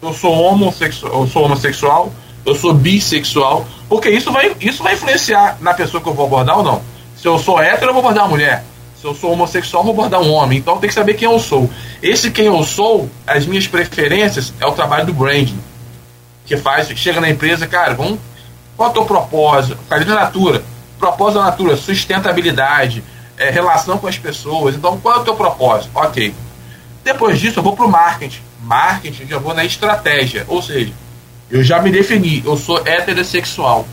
eu sou homossexual, eu sou homossexual, eu sou bissexual, porque isso vai, isso vai influenciar na pessoa que eu vou abordar ou não. Se eu sou hétero, eu vou abordar uma mulher. Se eu sou homossexual, eu vou abordar um homem. Então tem que saber quem eu sou. Esse quem eu sou, as minhas preferências, é o trabalho do branding. Que faz, chega na empresa, cara, vamos. Qual é o teu propósito? Cadê a Natura? Propósito da Natura, sustentabilidade, é, relação com as pessoas. Então, qual é o teu propósito? Ok. Depois disso, eu vou para o marketing. Marketing, já vou na estratégia. Ou seja, eu já me defini, eu sou heterossexual.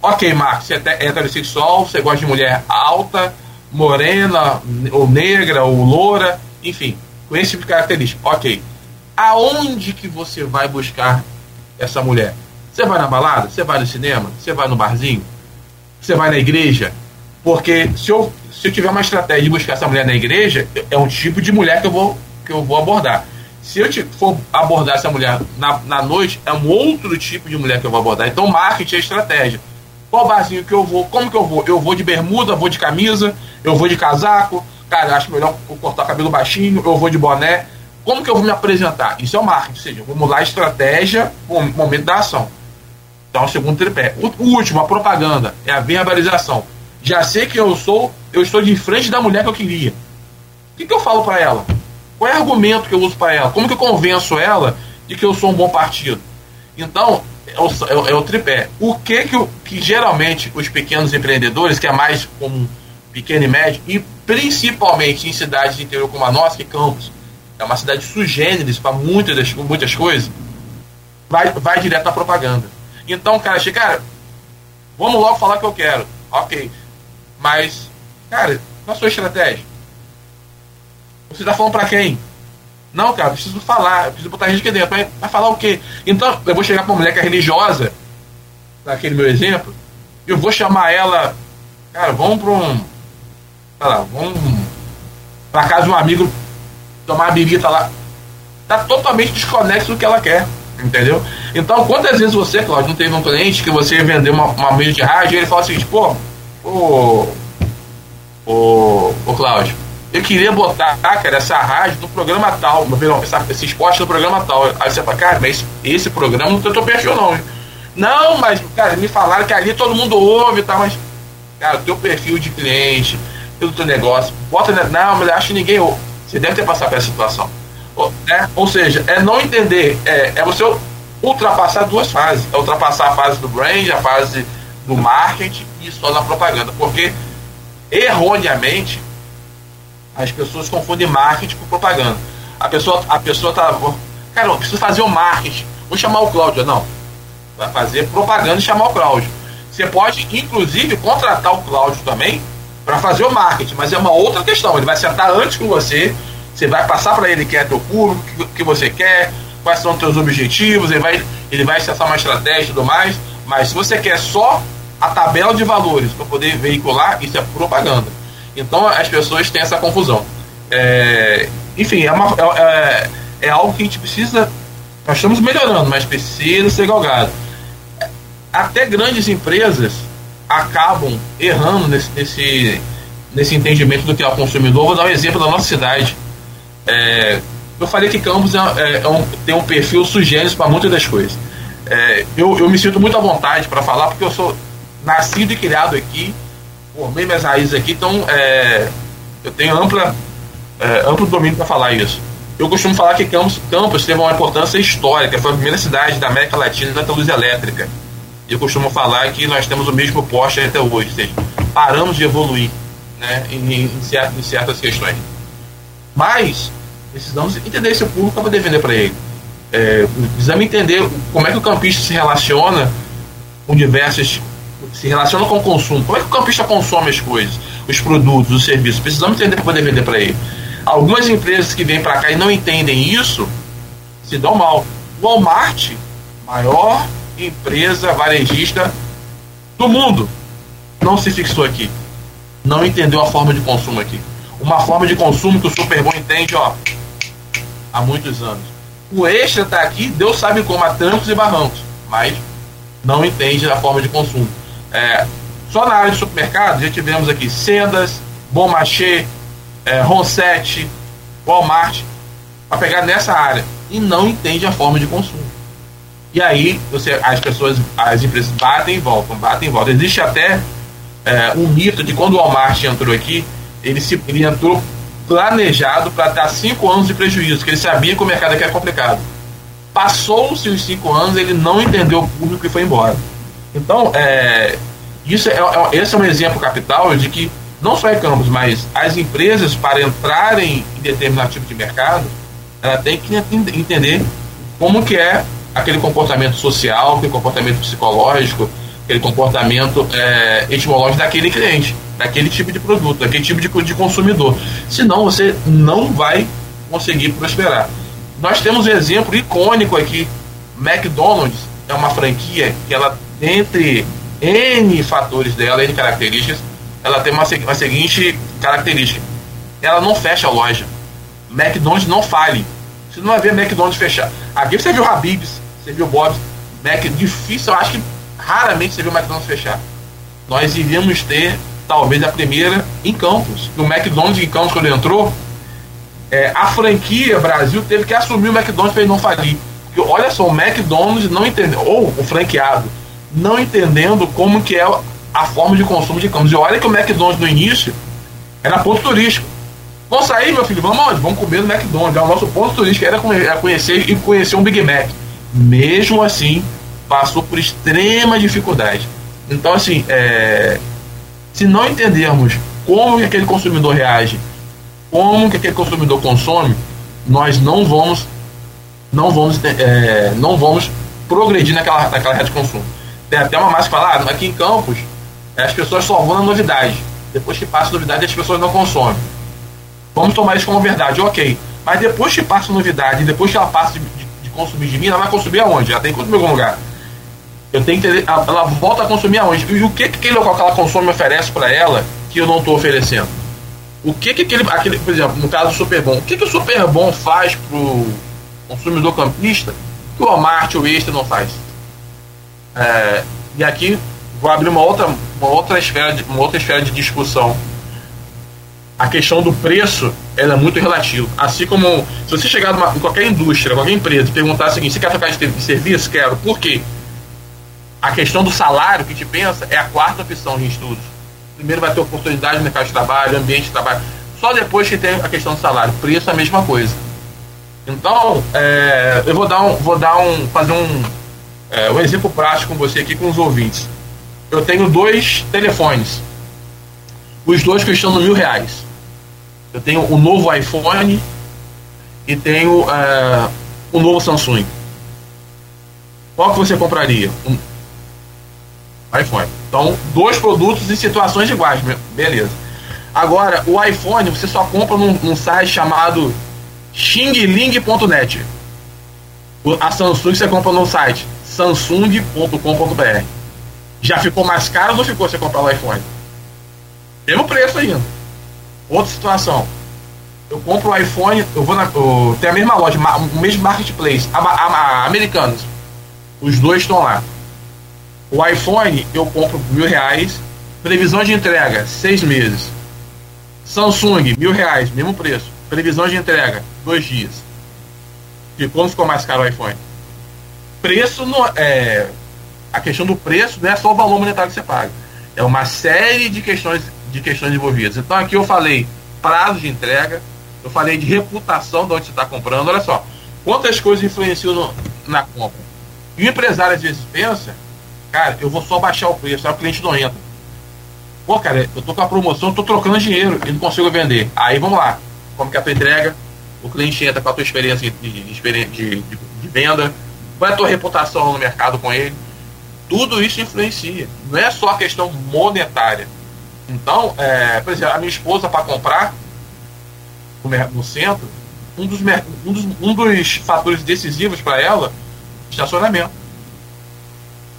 Ok, Marcos, você é heterossexual, você gosta de mulher alta, morena, ou negra, ou loura, enfim, com esse tipo de característica. Ok. Aonde que você vai buscar essa mulher? Você vai na balada? Você vai no cinema? Você vai no barzinho? Você vai na igreja? Porque se eu, se eu tiver uma estratégia de buscar essa mulher na igreja, é um tipo de mulher que eu vou que eu vou abordar. Se eu for abordar essa mulher na, na noite, é um outro tipo de mulher que eu vou abordar. Então, marketing é estratégia. Qual barzinho que eu vou? Como que eu vou? Eu vou de bermuda, vou de camisa, eu vou de casaco. Cara, acho melhor cortar cabelo baixinho, eu vou de boné. Como que eu vou me apresentar? Isso é o marketing, ou seja, vamos lá, estratégia, momento da ação. Então, o segundo tripé. O, o último, a propaganda, é a verbalização. Já sei que eu sou, eu estou de frente da mulher que eu queria. O que, que eu falo para ela? Qual é o argumento que eu uso para ela? Como que eu convenço ela de que eu sou um bom partido? Então, é o, é, é o tripé. O que que, que geralmente os pequenos empreendedores, que é mais como pequeno e médio, e principalmente em cidades de interior como a nossa, que é Campos, é uma cidade sugêneres para muitas, muitas coisas, vai, vai direto na propaganda. Então, cara, chega, cara, vamos logo falar o que eu quero. Ok. Mas, cara, qual a sua estratégia? Você está falando para quem? Não, cara, preciso falar, preciso botar gente aqui dentro. Vai, vai falar o quê? Então, eu vou chegar para uma mulher que é religiosa, naquele meu exemplo, eu vou chamar ela, cara, vamos para um. Sei lá, vamos para casa de um amigo tomar uma bebida lá. Tá totalmente desconexo do que ela quer. Entendeu? Então, quantas vezes você, Cláudio, não teve um cliente que você vendeu uma, uma mídia de rádio e ele fala assim, pô, ô, ô, ô Cláudio, eu queria botar, cara, essa rádio no programa tal, não, essa, esse esporte no programa tal. Aí você fala, cara, mas esse programa não tem teu perfil não. Não, mas, cara, me falaram que ali todo mundo ouve e tá, mas, cara, o teu perfil de cliente, pelo teu negócio, bota, não, mas acho que ninguém ouve. Você deve ter passado por essa situação. Né? Ou seja, é não entender, é, é você ultrapassar duas fases. É ultrapassar a fase do brand, a fase do marketing e só na propaganda. Porque, erroneamente, as pessoas confundem marketing com propaganda. A pessoa, a pessoa tá. Cara, eu preciso fazer o marketing. Vou chamar o Cláudio. Não. Vai fazer propaganda e chamar o Cláudio. Você pode, inclusive, contratar o Cláudio também para fazer o marketing, mas é uma outra questão. Ele vai sentar antes com você, você vai passar para ele quem é teu público, o que, que você quer, quais são os teus objetivos, ele vai, ele vai acessar uma estratégia e tudo mais. Mas se você quer só a tabela de valores para poder veicular, isso é propaganda. Então as pessoas têm essa confusão. É, enfim, é, uma, é, é, é, algo que a gente precisa. Nós estamos melhorando, mas precisa ser galgado. Até grandes empresas acabam errando nesse, nesse, nesse entendimento do que é o consumidor. Vou dar um exemplo da nossa cidade. É, eu falei que Campos é, é, é um, tem um perfil sugênito para muitas das coisas. É, eu, eu me sinto muito à vontade para falar, porque eu sou nascido e criado aqui, formei minhas raízes aqui, então é, eu tenho ampla, amplo domínio para falar isso. Eu costumo falar que Campos, Campos teve uma importância histórica, foi a primeira cidade da América Latina da luz elétrica. Eu costumo falar que nós temos o mesmo poste até hoje, ou seja, paramos de evoluir né, em, em, em certas questões. Mas Precisamos entender esse público para poder vender para ele. É, precisamos entender como é que o campista se relaciona com diversas. se relaciona com o consumo. Como é que o campista consome as coisas, os produtos, os serviços. Precisamos entender para poder vender para ele. Algumas empresas que vêm para cá e não entendem isso se dão mal. Walmart, maior empresa varejista do mundo, não se fixou aqui. Não entendeu a forma de consumo aqui. Uma forma de consumo que o Superbom entende, ó, há muitos anos. O extra está aqui, Deus sabe como, há trancos e barrancos, mas não entende a forma de consumo. É, só na área de supermercado já tivemos aqui Sendas, Bom Marché, é, Ronset, Walmart, para pegar nessa área e não entende a forma de consumo. E aí você, as pessoas, as empresas batem e voltam, batem e voltam. Existe até é, um mito de quando o Walmart entrou aqui, ele, se, ele entrou planejado para dar cinco anos de prejuízo, que ele sabia que o mercado aqui era complicado. Passou-se os cinco anos, ele não entendeu o público e foi embora. Então, é, isso é, é, esse é um exemplo capital de que não só é Campos, mas as empresas para entrarem em determinado tipo de mercado, ela tem que entender como que é aquele comportamento social, aquele comportamento psicológico, aquele comportamento é, etimológico daquele cliente daquele tipo de produto, daquele tipo de, de consumidor. Senão você não vai conseguir prosperar. Nós temos um exemplo icônico aqui. McDonald's é uma franquia que ela, entre N fatores dela, N características, ela tem uma, uma seguinte característica. Ela não fecha a loja. McDonald's não fale. Você não vai ver McDonald's fechar. Aqui você viu Habib's, você viu Bob's. Mac, difícil, eu acho que raramente você viu o McDonald's fechar. Nós iríamos ter talvez a primeira em Campos. O McDonald's em Campos, quando ele entrou, é, a franquia Brasil teve que assumir o McDonald's para ele não falir. Porque olha só, o McDonald's não entendeu, ou o franqueado, não entendendo como que é a forma de consumo de Campos. E olha que o McDonald's no início era ponto turístico. Vamos sair, meu filho, vamos onde? Vamos comer no McDonald's. É o nosso ponto turístico, era conhecer e conhecer um Big Mac. Mesmo assim, passou por extrema dificuldade. Então, assim, é, se não entendermos como que aquele consumidor reage, como que aquele consumidor consome, nós não vamos não vamos é, não vamos progredir naquela, naquela rede de consumo. Tem até uma massa que fala, ah, aqui em Campos as pessoas só vão na novidade. Depois que passa a novidade as pessoas não consomem. Vamos tomar isso como verdade, ok. Mas depois que passa novidade, depois que ela passa de consumir de mim, ela vai consumir aonde? Ela tem que consumir em algum lugar. Eu tenho que entender, ela volta a consumir aonde? E o que, que aquele local que ela consome oferece para ela que eu não estou oferecendo? O que, que aquele, aquele, por exemplo, no caso do Super Bom, o que, que o Super Bom faz pro consumidor campista que o Walmart ou o Extra não faz? É, e aqui vou abrir uma outra, uma outra esfera de, uma outra esfera de discussão. A questão do preço ela é muito relativa. Assim como se você chegar numa, em qualquer indústria, qualquer empresa e perguntar o seguinte, você quer trocar de, serviço? Quero. Por quê? A questão do salário que te pensa é a quarta opção de estudos. Primeiro vai ter oportunidade no mercado de trabalho, ambiente de trabalho. Só depois que tem a questão do salário. Preço é a mesma coisa. Então, é, eu vou dar um, vou dar um, fazer um, é, um exemplo prático com você aqui com os ouvintes. Eu tenho dois telefones. Os dois custando mil reais. Eu tenho o novo iPhone e tenho é, o novo Samsung. Qual que você compraria? Um iPhone. Então, dois produtos em situações iguais, beleza. Agora, o iPhone você só compra num, num site chamado xingling.net. A Samsung você compra no site samsung.com.br. Já ficou mais caro ou não ficou você comprar o iPhone? Mesmo preço ainda. Outra situação. Eu compro o iPhone, eu vou na. Tem a mesma loja, o mesmo marketplace, a, a, a, americanos. Os dois estão lá. O iPhone eu compro mil reais. Previsão de entrega, seis meses. Samsung, mil reais, mesmo preço. Previsão de entrega, dois dias. E quando ficou mais caro o iPhone? Preço no, é, a questão do preço não é só o valor monetário que você paga. É uma série de questões, de questões envolvidas. Então aqui eu falei prazo de entrega, eu falei de reputação de onde você está comprando. Olha só, quantas coisas influenciam no, na compra. E o empresário às vezes pensa, cara, eu vou só baixar o preço, aí o cliente não entra. Pô, cara, eu tô com a promoção, tô trocando dinheiro e não consigo vender. Aí vamos lá, como que é a tua entrega? O cliente entra com a tua experiência de, de, de, de, venda, qual é a tua reputação no mercado com ele? Tudo isso influencia. Não é só a questão monetária. Então, é, por exemplo, a minha esposa para comprar no centro, um dos, um dos, um dos fatores decisivos para ela, estacionamento.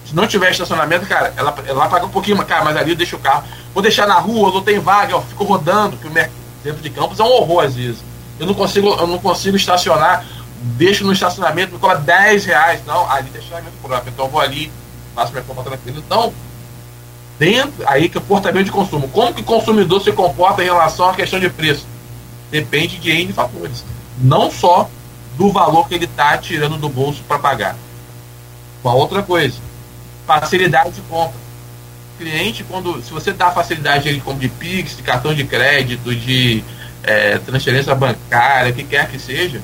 Se não tiver estacionamento, cara, ela, ela paga um pouquinho, cara, mas ali eu deixo o carro. Vou deixar na rua, não tem vaga, eu fico rodando, porque o dentro de campos é um horror às vezes. Eu não consigo, eu não consigo estacionar, deixo no estacionamento, me cobra 10 reais. Não, ali tem estacionamento próprio. Então eu vou ali, faço minha compra tranquilo. Então, dentro, aí que o comportamento de consumo. Como que o consumidor se comporta em relação à questão de preço? Depende de N fatores. Não só do valor que ele está tirando do bolso para pagar. Uma outra coisa, facilidade de compra. O cliente, quando, se você dá facilidade ele como de Pix, de cartão de crédito, de é, transferência bancária, que quer que seja,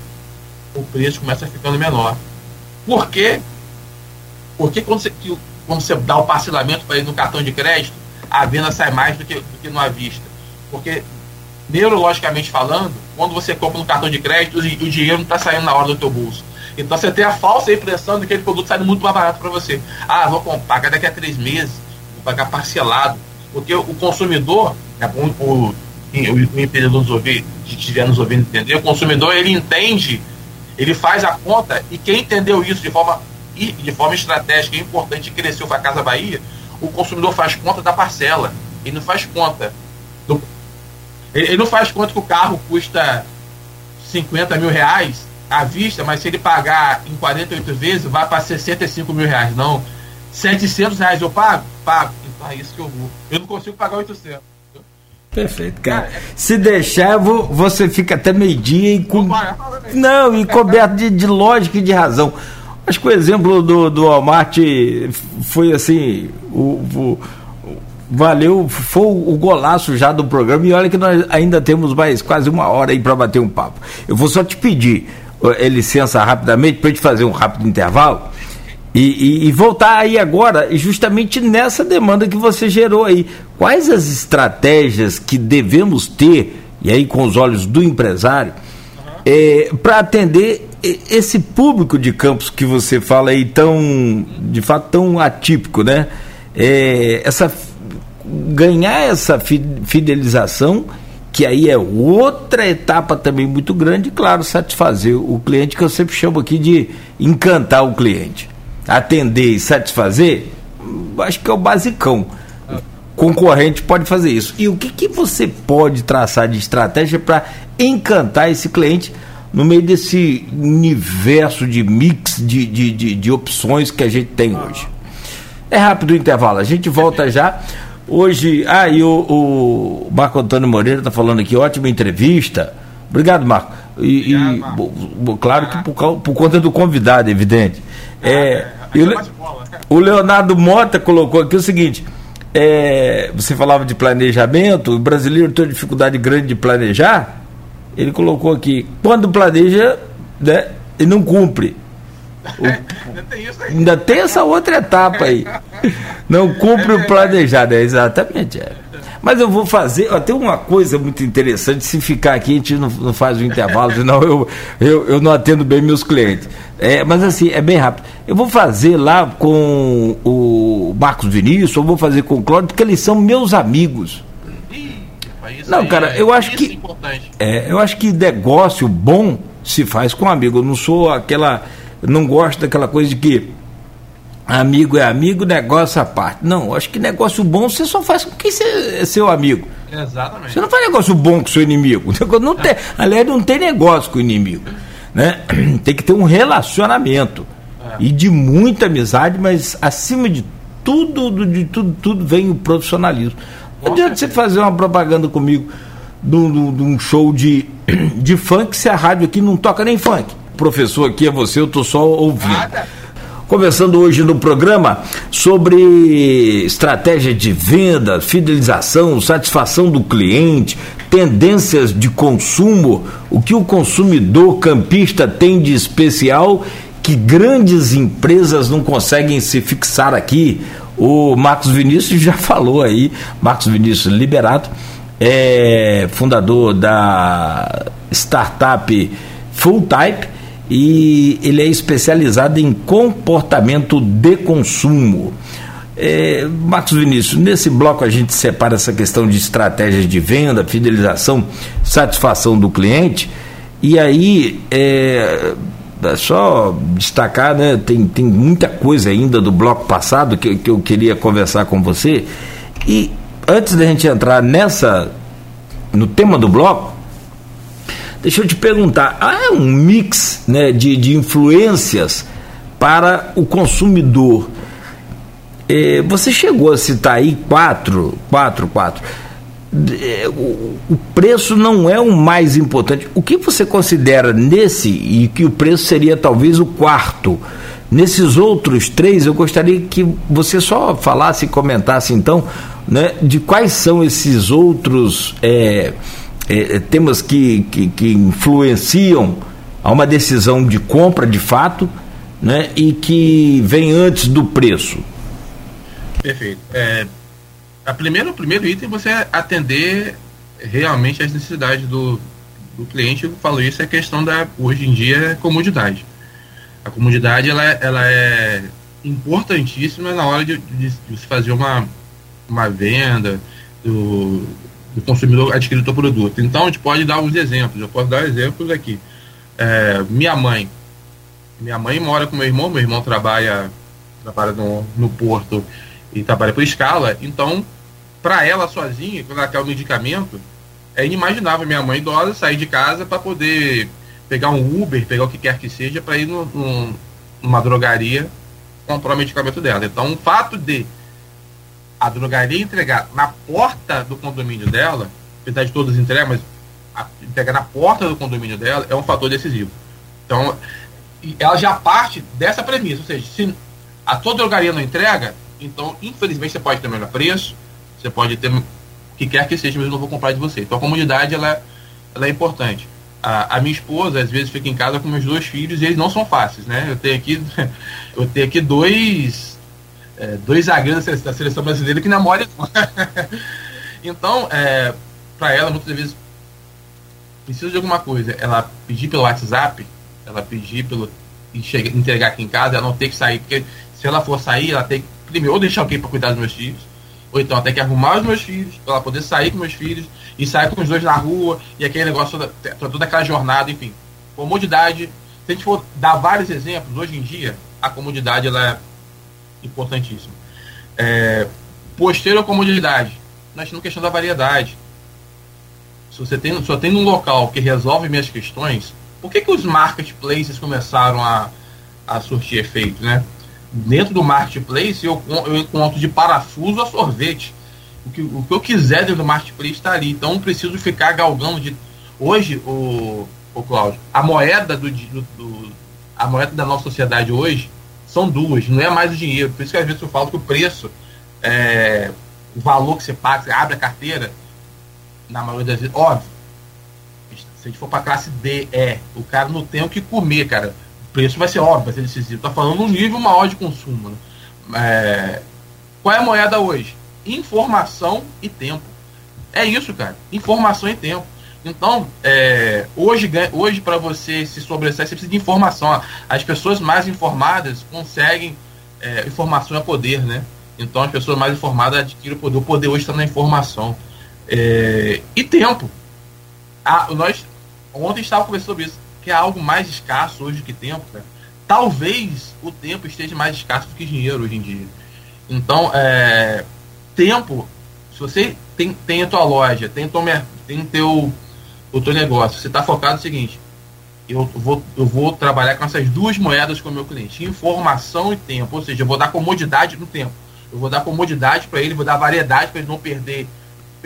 o preço começa ficando menor. Por quê? Porque quando você, quando você dá o parcelamento para ele no cartão de crédito, a venda sai mais do que, do que no à vista. Porque, neurologicamente falando, quando você compra no cartão de crédito, o, o dinheiro não está saindo na hora do teu bolso. Então você tem a falsa impressão de que aquele produto sai muito mais barato para você. Ah, vou pagar daqui a três meses, vou pagar parcelado. Porque o consumidor, é bom o, o, empreendedor nos ouvir, que estiver nos ouvindo entender, o consumidor ele entende, ele faz a conta, e quem entendeu isso de forma e de forma estratégica e importante cresceu para a Casa Bahia, o consumidor faz conta da parcela. Ele não faz conta do. Ele, ele não faz conta que o carro custa 50 mil reais à vista, mas se ele pagar em 48 vezes, vai para 65 mil reais. Não. 700 reais eu pago? Pago. Então é isso que eu vou. Eu não consigo pagar 800. Perfeito, cara. Se deixar, vou, você fica até meio-dia e com. Não, e coberto de, de lógica e de razão. Acho que o exemplo do, do Walmart foi assim, o, o, valeu, foi o golaço já do programa e olha que nós ainda temos mais quase uma hora aí para bater um papo. Eu vou só te pedir é, licença rapidamente para te fazer um rápido intervalo e, e, e, voltar aí agora justamente nessa demanda que você gerou aí. Quais as estratégias que devemos ter, e aí com os olhos do empresário, é, para atender esse público de campos que você fala aí tão, de fato, tão atípico, né? É, essa, ganhar essa fidelização que aí é outra etapa também muito grande, claro, satisfazer o cliente, que eu sempre chamo aqui de encantar o cliente. Atender e satisfazer, acho que é o basicão. Concorrente pode fazer isso. E o que, que você pode traçar de estratégia para encantar esse cliente no meio desse universo de mix de, de, de, de opções que a gente tem hoje? É rápido o intervalo, a gente volta já. Hoje, ah, e o, o Marco Antônio Moreira está falando aqui, ótima entrevista. Obrigado, Marco. E, Obrigado, Marco. e claro que por, por, conta do convidado, evidente. Ah, é, é, o, o Leonardo Mota colocou aqui o seguinte: é, você falava de planejamento, o brasileiro tem dificuldade grande de planejar. Ele colocou aqui, quando planeja, né, e não cumpre. O, ainda, tem essa outra etapa aí. Não cumpre o planejado, é exatamente. É. Mas eu vou fazer, ó, tem uma coisa muito interessante, se ficar aqui a gente não, não faz o intervalo, senão eu, eu, eu não atendo bem meus clientes. É, mas assim, é bem rápido. Eu vou fazer lá com o Marcos Vinícius, ou vou fazer com o Cláudio, porque eles são meus amigos. Não, cara, eu acho que. É, eu acho que negócio bom se faz com amigo. Eu não sou aquela não gosto daquela coisa de que amigo é amigo, negócio à parte. Não, acho que negócio bom você só faz com quem é seu amigo. Exatamente. Você não faz negócio bom com seu inimigo. Não tem, aliás, não tem negócio com o inimigo. Né? Tem que ter um relacionamento. É. E de muita amizade, mas acima de tudo, de tudo, tudo vem o profissionalismo. Não adianta você fazer uma propaganda comigo de um show de, de funk se a rádio aqui não toca nem funk professor aqui é você, eu estou só ouvindo. Conversando hoje no programa sobre estratégia de venda, fidelização, satisfação do cliente, tendências de consumo, o que o consumidor campista tem de especial que grandes empresas não conseguem se fixar aqui. O Marcos Vinícius já falou aí, Marcos Vinícius Liberato, é fundador da startup Full Type e ele é especializado em comportamento de consumo. É, Marcos Vinícius, nesse bloco a gente separa essa questão de estratégias de venda, fidelização, satisfação do cliente, e aí é, só destacar, né, tem, tem muita coisa ainda do bloco passado que, que eu queria conversar com você, e antes da gente entrar nessa, no tema do bloco, Deixa eu te perguntar, há um mix né, de, de influências para o consumidor. É, você chegou a citar aí quatro, quatro, quatro. O, o, preço não é o mais importante. O que você considera nesse e que o preço seria talvez o quarto? Nesses outros três, eu gostaria que você só falasse e comentasse então, né, de quais são esses outros é, é, é, temas que, que, que, influenciam a uma decisão de compra de fato né, e que vem antes do preço. Perfeito. É, a primeiro, o primeiro item é você atender realmente as necessidades do, do cliente. Eu falo isso, é questão da, hoje em dia, comodidade. A comodidade ela, ela é importantíssima na hora de, de, de se fazer uma, uma venda, do, do consumidor adquirir o produto. Então a gente pode dar uns exemplos. Eu posso dar exemplos aqui. É, minha mãe. Minha mãe mora com meu irmão, meu irmão trabalha, trabalha no, no porto e trabalha por escala. Então, para ela sozinha, quando ela quer o medicamento, é inimaginável minha mãe idosa sair de casa para poder pegar um Uber, pegar o que quer que seja, para ir no, numa drogaria comprar o medicamento dela. Então, o fato de a drogaria entregar na porta do condomínio dela, apesar de todas entregar, mas entregar na porta do condomínio dela é um fator decisivo. Então, ela já parte dessa premissa, ou seja, se a tua drogaria não entrega, então, infelizmente, você pode ter menor preço, você pode ter o que quer que seja, mas eu não vou comprar de você. Então, a comunidade, ela, ela é importante. A, a, minha esposa, às vezes, fica em casa com meus dois filhos e eles não são fáceis, né? Eu tenho aqui, eu tenho aqui dois é, dois zagueiros da seleção brasileira que namoram. então, é, para ela, muitas vezes, precisa de alguma coisa. Ela pedir pelo WhatsApp, ela pedir pelo entregar aqui em casa, ela não ter que sair, porque se ela for sair, ela tem que primeiro deixar alguém para cuidar dos meus filhos, ou então até que arrumar os meus filhos, para poder sair com meus filhos, e sair com os dois na rua, e aquele negócio, toda, toda aquela jornada, enfim. Comodidade. Se a gente for dar vários exemplos, hoje em dia, a comodidade ela é importantíssima. É, posterior comodidade, nós temos questão da variedade. Se você tem, só tem um local que resolve minhas questões, por que, que os marketplaces começaram a, a surtir efeito, né? Dentro do marketplace eu, eu encontro de parafuso a sorvete. O que, o que eu quiser dentro do marketplace está ali. Então não preciso ficar galgando de. Hoje, o, o Cláudio, a moeda do, do, do, a moeda da nossa sociedade hoje são duas, não é mais o dinheiro. Por isso que às vezes eu falo que o preço, é, o valor que você paga, você abre a carteira, na maioria das vezes, óbvio, se a gente for para classe D, é, o cara não tem o que comer, cara. Preço vai ser óbvio, vai ser decisivo. Tá falando um nível maior de consumo. Né? É, qual é a moeda hoje? Informação e tempo. É isso, cara. Informação e tempo. Então, é, hoje, hoje para você se sobressair, você precisa de informação. As pessoas mais informadas conseguem. É, informação é poder, né? Então, as pessoas mais informadas adquirem o poder. O poder hoje está na informação. É, e tempo. Ah, nós ontem estava conversando sobre isso, que é algo mais escasso hoje que tempo, cara. Talvez o tempo esteja mais escasso do que dinheiro hoje em dia. Então, é, tempo, se você tem, tem a tua loja, tem, tua, tem teu o teu negócio, você está focado no seguinte, eu vou, eu vou trabalhar com essas duas moedas com o meu cliente, informação e tempo, ou seja, eu vou dar comodidade no tempo. Eu vou dar comodidade para ele, vou dar variedade para ele não perder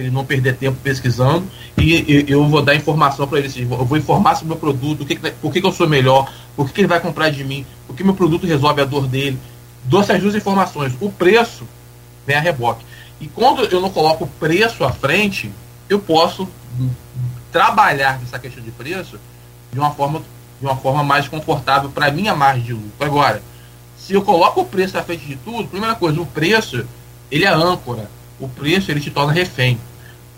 ele não perder tempo pesquisando e, eu vou dar informação para ele. Assim, eu vou informar sobre o meu produto, o que, por que, que eu sou melhor, por que, ele vai comprar de mim, por que meu produto resolve a dor dele. Dou essas duas informações. O preço vem a reboque. E quando eu não coloco o preço à frente, eu posso trabalhar essa questão de preço de uma forma, de uma forma mais confortável para minha margem de lucro. Agora, se eu coloco o preço à frente de tudo, primeira coisa, o preço ele é âncora. O preço ele te torna refém.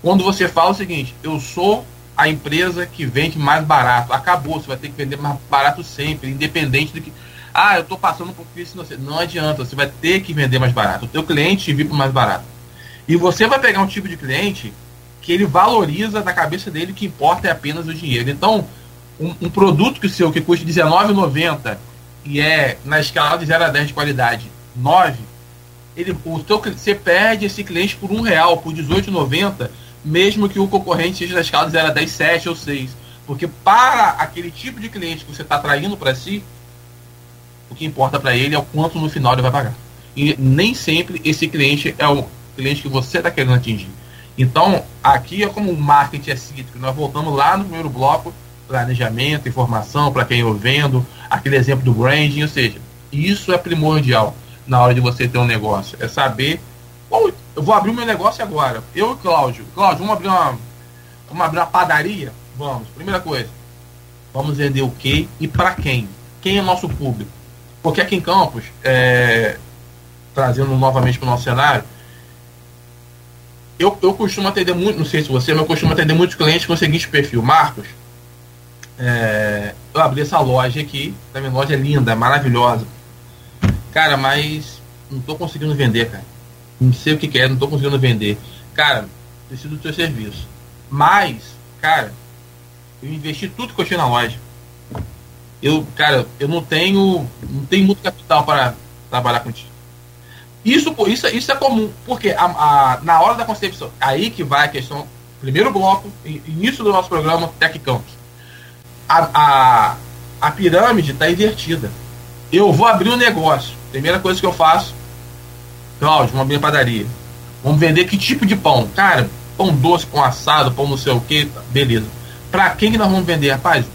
Quando você fala o seguinte, eu sou a empresa que vende mais barato, acabou, você vai ter que vender mais barato sempre, independente do que. Ah, eu estou passando por crise financeira. Não adianta, você vai ter que vender mais barato. O teu cliente vir para mais barato. E você vai pegar um tipo de cliente que ele valoriza da cabeça dele que importa é apenas o dinheiro. Então, um, um produto que seu que custa R$19,90 e é na escala de 0 a 10 de qualidade 9, ele, o teu, você perde esse cliente por um real, por R$18,90 mesmo que o concorrente seja na escala de 0 a 10, 7 ou 6. Porque para aquele tipo de cliente que você está atraindo para si, o que importa para ele é o quanto no final ele vai pagar. E nem sempre esse cliente é o cliente que você está querendo atingir. Então, aqui é como o marketing é cíclico. Nós voltamos lá no primeiro bloco, planejamento, informação para quem eu vendo, aquele exemplo do branding, ou seja, isso é primordial na hora de você ter um negócio. É saber qual eu vou abrir o meu negócio agora. Eu e Cláudio. Cláudio, vamos abrir uma. Vamos abrir uma padaria? Vamos. Primeira coisa. Vamos vender o quê e para quem? Quem é nosso público? Porque aqui em Campos, é, trazendo novamente para o nosso cenário, eu, eu costumo atender muito, não sei se você, mas eu costumo atender muitos clientes com o seguinte perfil. Marcos, é, eu abri essa loja aqui, a minha loja é linda, maravilhosa. Cara, mas não estou conseguindo vender, cara não sei o que, que é, não estou conseguindo vender. Cara, preciso do teu serviço. Mas, cara, eu investi tudo que eu tinha na loja. Eu, cara, eu não tenho, não tenho muito capital para trabalhar contigo. Isso, isso, isso é comum, porque a, a, na hora da concepção, aí que vai a questão, primeiro bloco, início do nosso programa Tech Campus. A, a, a pirâmide está invertida. Eu vou abrir um negócio. Primeira coisa que eu faço, Cláudio, vamos abrir padaria. Vamos vender que tipo de pão? Cara, pão doce, pão assado, pão não sei o que, beleza. Pra quem que nós vamos vender, rapaz?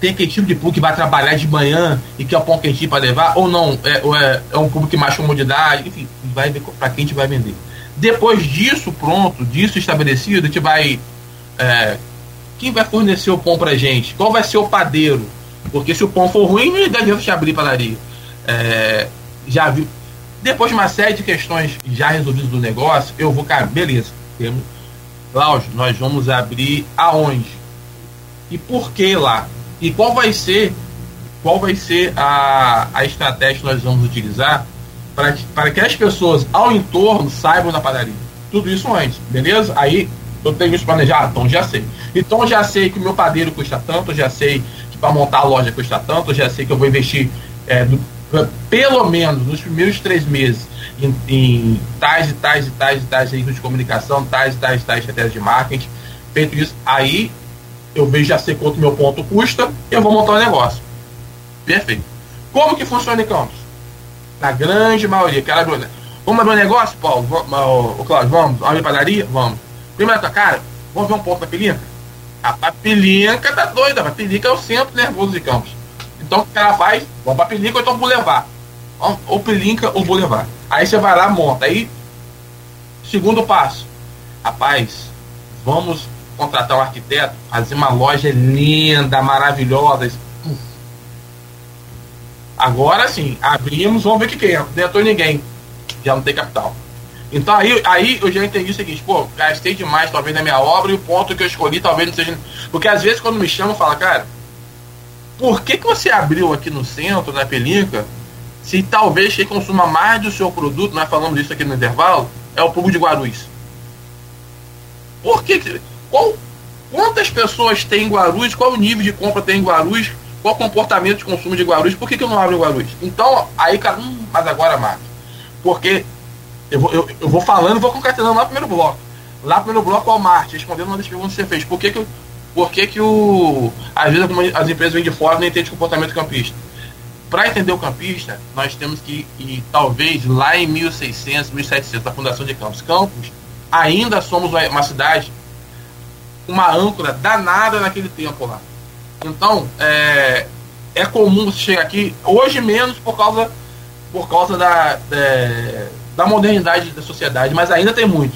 Tem aquele tipo de público que vai trabalhar de manhã e quer o pão quentinho para levar, ou não? É, é, é um público que mais comodidade, enfim, vai ver pra quem a gente vai vender. Depois disso pronto, disso estabelecido, a gente vai. É, quem vai fornecer o pão pra gente? Qual vai ser o padeiro? Porque se o pão for ruim, não adianta abrir padaria. É, já viu depois de uma série de questões já resolvidas do negócio, eu vou, cara, beleza. Temos. Cláudio, nós vamos abrir aonde? E por que lá? E qual vai ser qual vai ser a, a estratégia que nós vamos utilizar para que, para que as pessoas ao entorno saibam da padaria. Tudo isso antes, beleza? Aí eu tenho isso planejado, então já sei. Então já sei que o meu padeiro custa tanto, já sei que para montar a loja custa tanto, já sei que eu vou investir é, do, pelo menos nos primeiros três meses em, em tais e tais e tais e tais veículos de comunicação, tais e tais e tais estratégias de marketing. Feito isso, aí eu vejo já sei quanto meu ponto custa e eu vou montar um negócio. Perfeito. Como que funciona em Campos? Na grande maioria. Quero abrir, vamos abrir um negócio, Paulo? O Cláudio, vamos? Abrir padaria? Vamos. Primeiro, cara, vamos ver um pouco da pelinca? A, a pelinca tá doida, a pelinca é o centro nervoso de Campos. Então o cara faz, vamos pra pelinca ou então Boulevard. Ou pelinca ou Boulevard. Aí você vai lá, monta. Aí, segundo passo. Rapaz, vamos contratar um arquiteto, fazer uma loja linda, maravilhosa. Agora sim, abrimos, vamos ver o que, que é. Entrou ninguém. Já não tem capital. Então aí, aí eu já entendi o seguinte, pô, gastei demais talvez na minha obra e o ponto que eu escolhi talvez não seja. Porque às vezes quando me chamam, fala, cara, por que, que você abriu aqui no centro, na Pelinca, se talvez quem consuma mais do seu produto, nós falamos disso aqui no intervalo, é o público de Guarulhos? Por que. Qual, quantas pessoas tem em Guarulhos? Qual o nível de compra tem em Guarulhos? Qual o comportamento de consumo de Guarulhos? Por que, que eu não abro Guarulhos? Então, aí, cara, hum, mas agora, Marcos. Porque eu vou, eu, eu vou falando vou concatenando lá no primeiro bloco. Lá no primeiro bloco, Walmart, respondendo uma das perguntas que você fez. Por que, que, por que, que o, às vezes as empresas vêm de fora não entendem o comportamento campista? Para entender o campista, nós temos que ir, talvez, lá em 1600, 1700, da fundação de Campos. Campos, ainda somos uma cidade uma âncora danada naquele tempo lá. Então, é, é comum você chegar aqui, hoje menos por causa, por causa da, da, da modernidade da sociedade, mas ainda tem muito.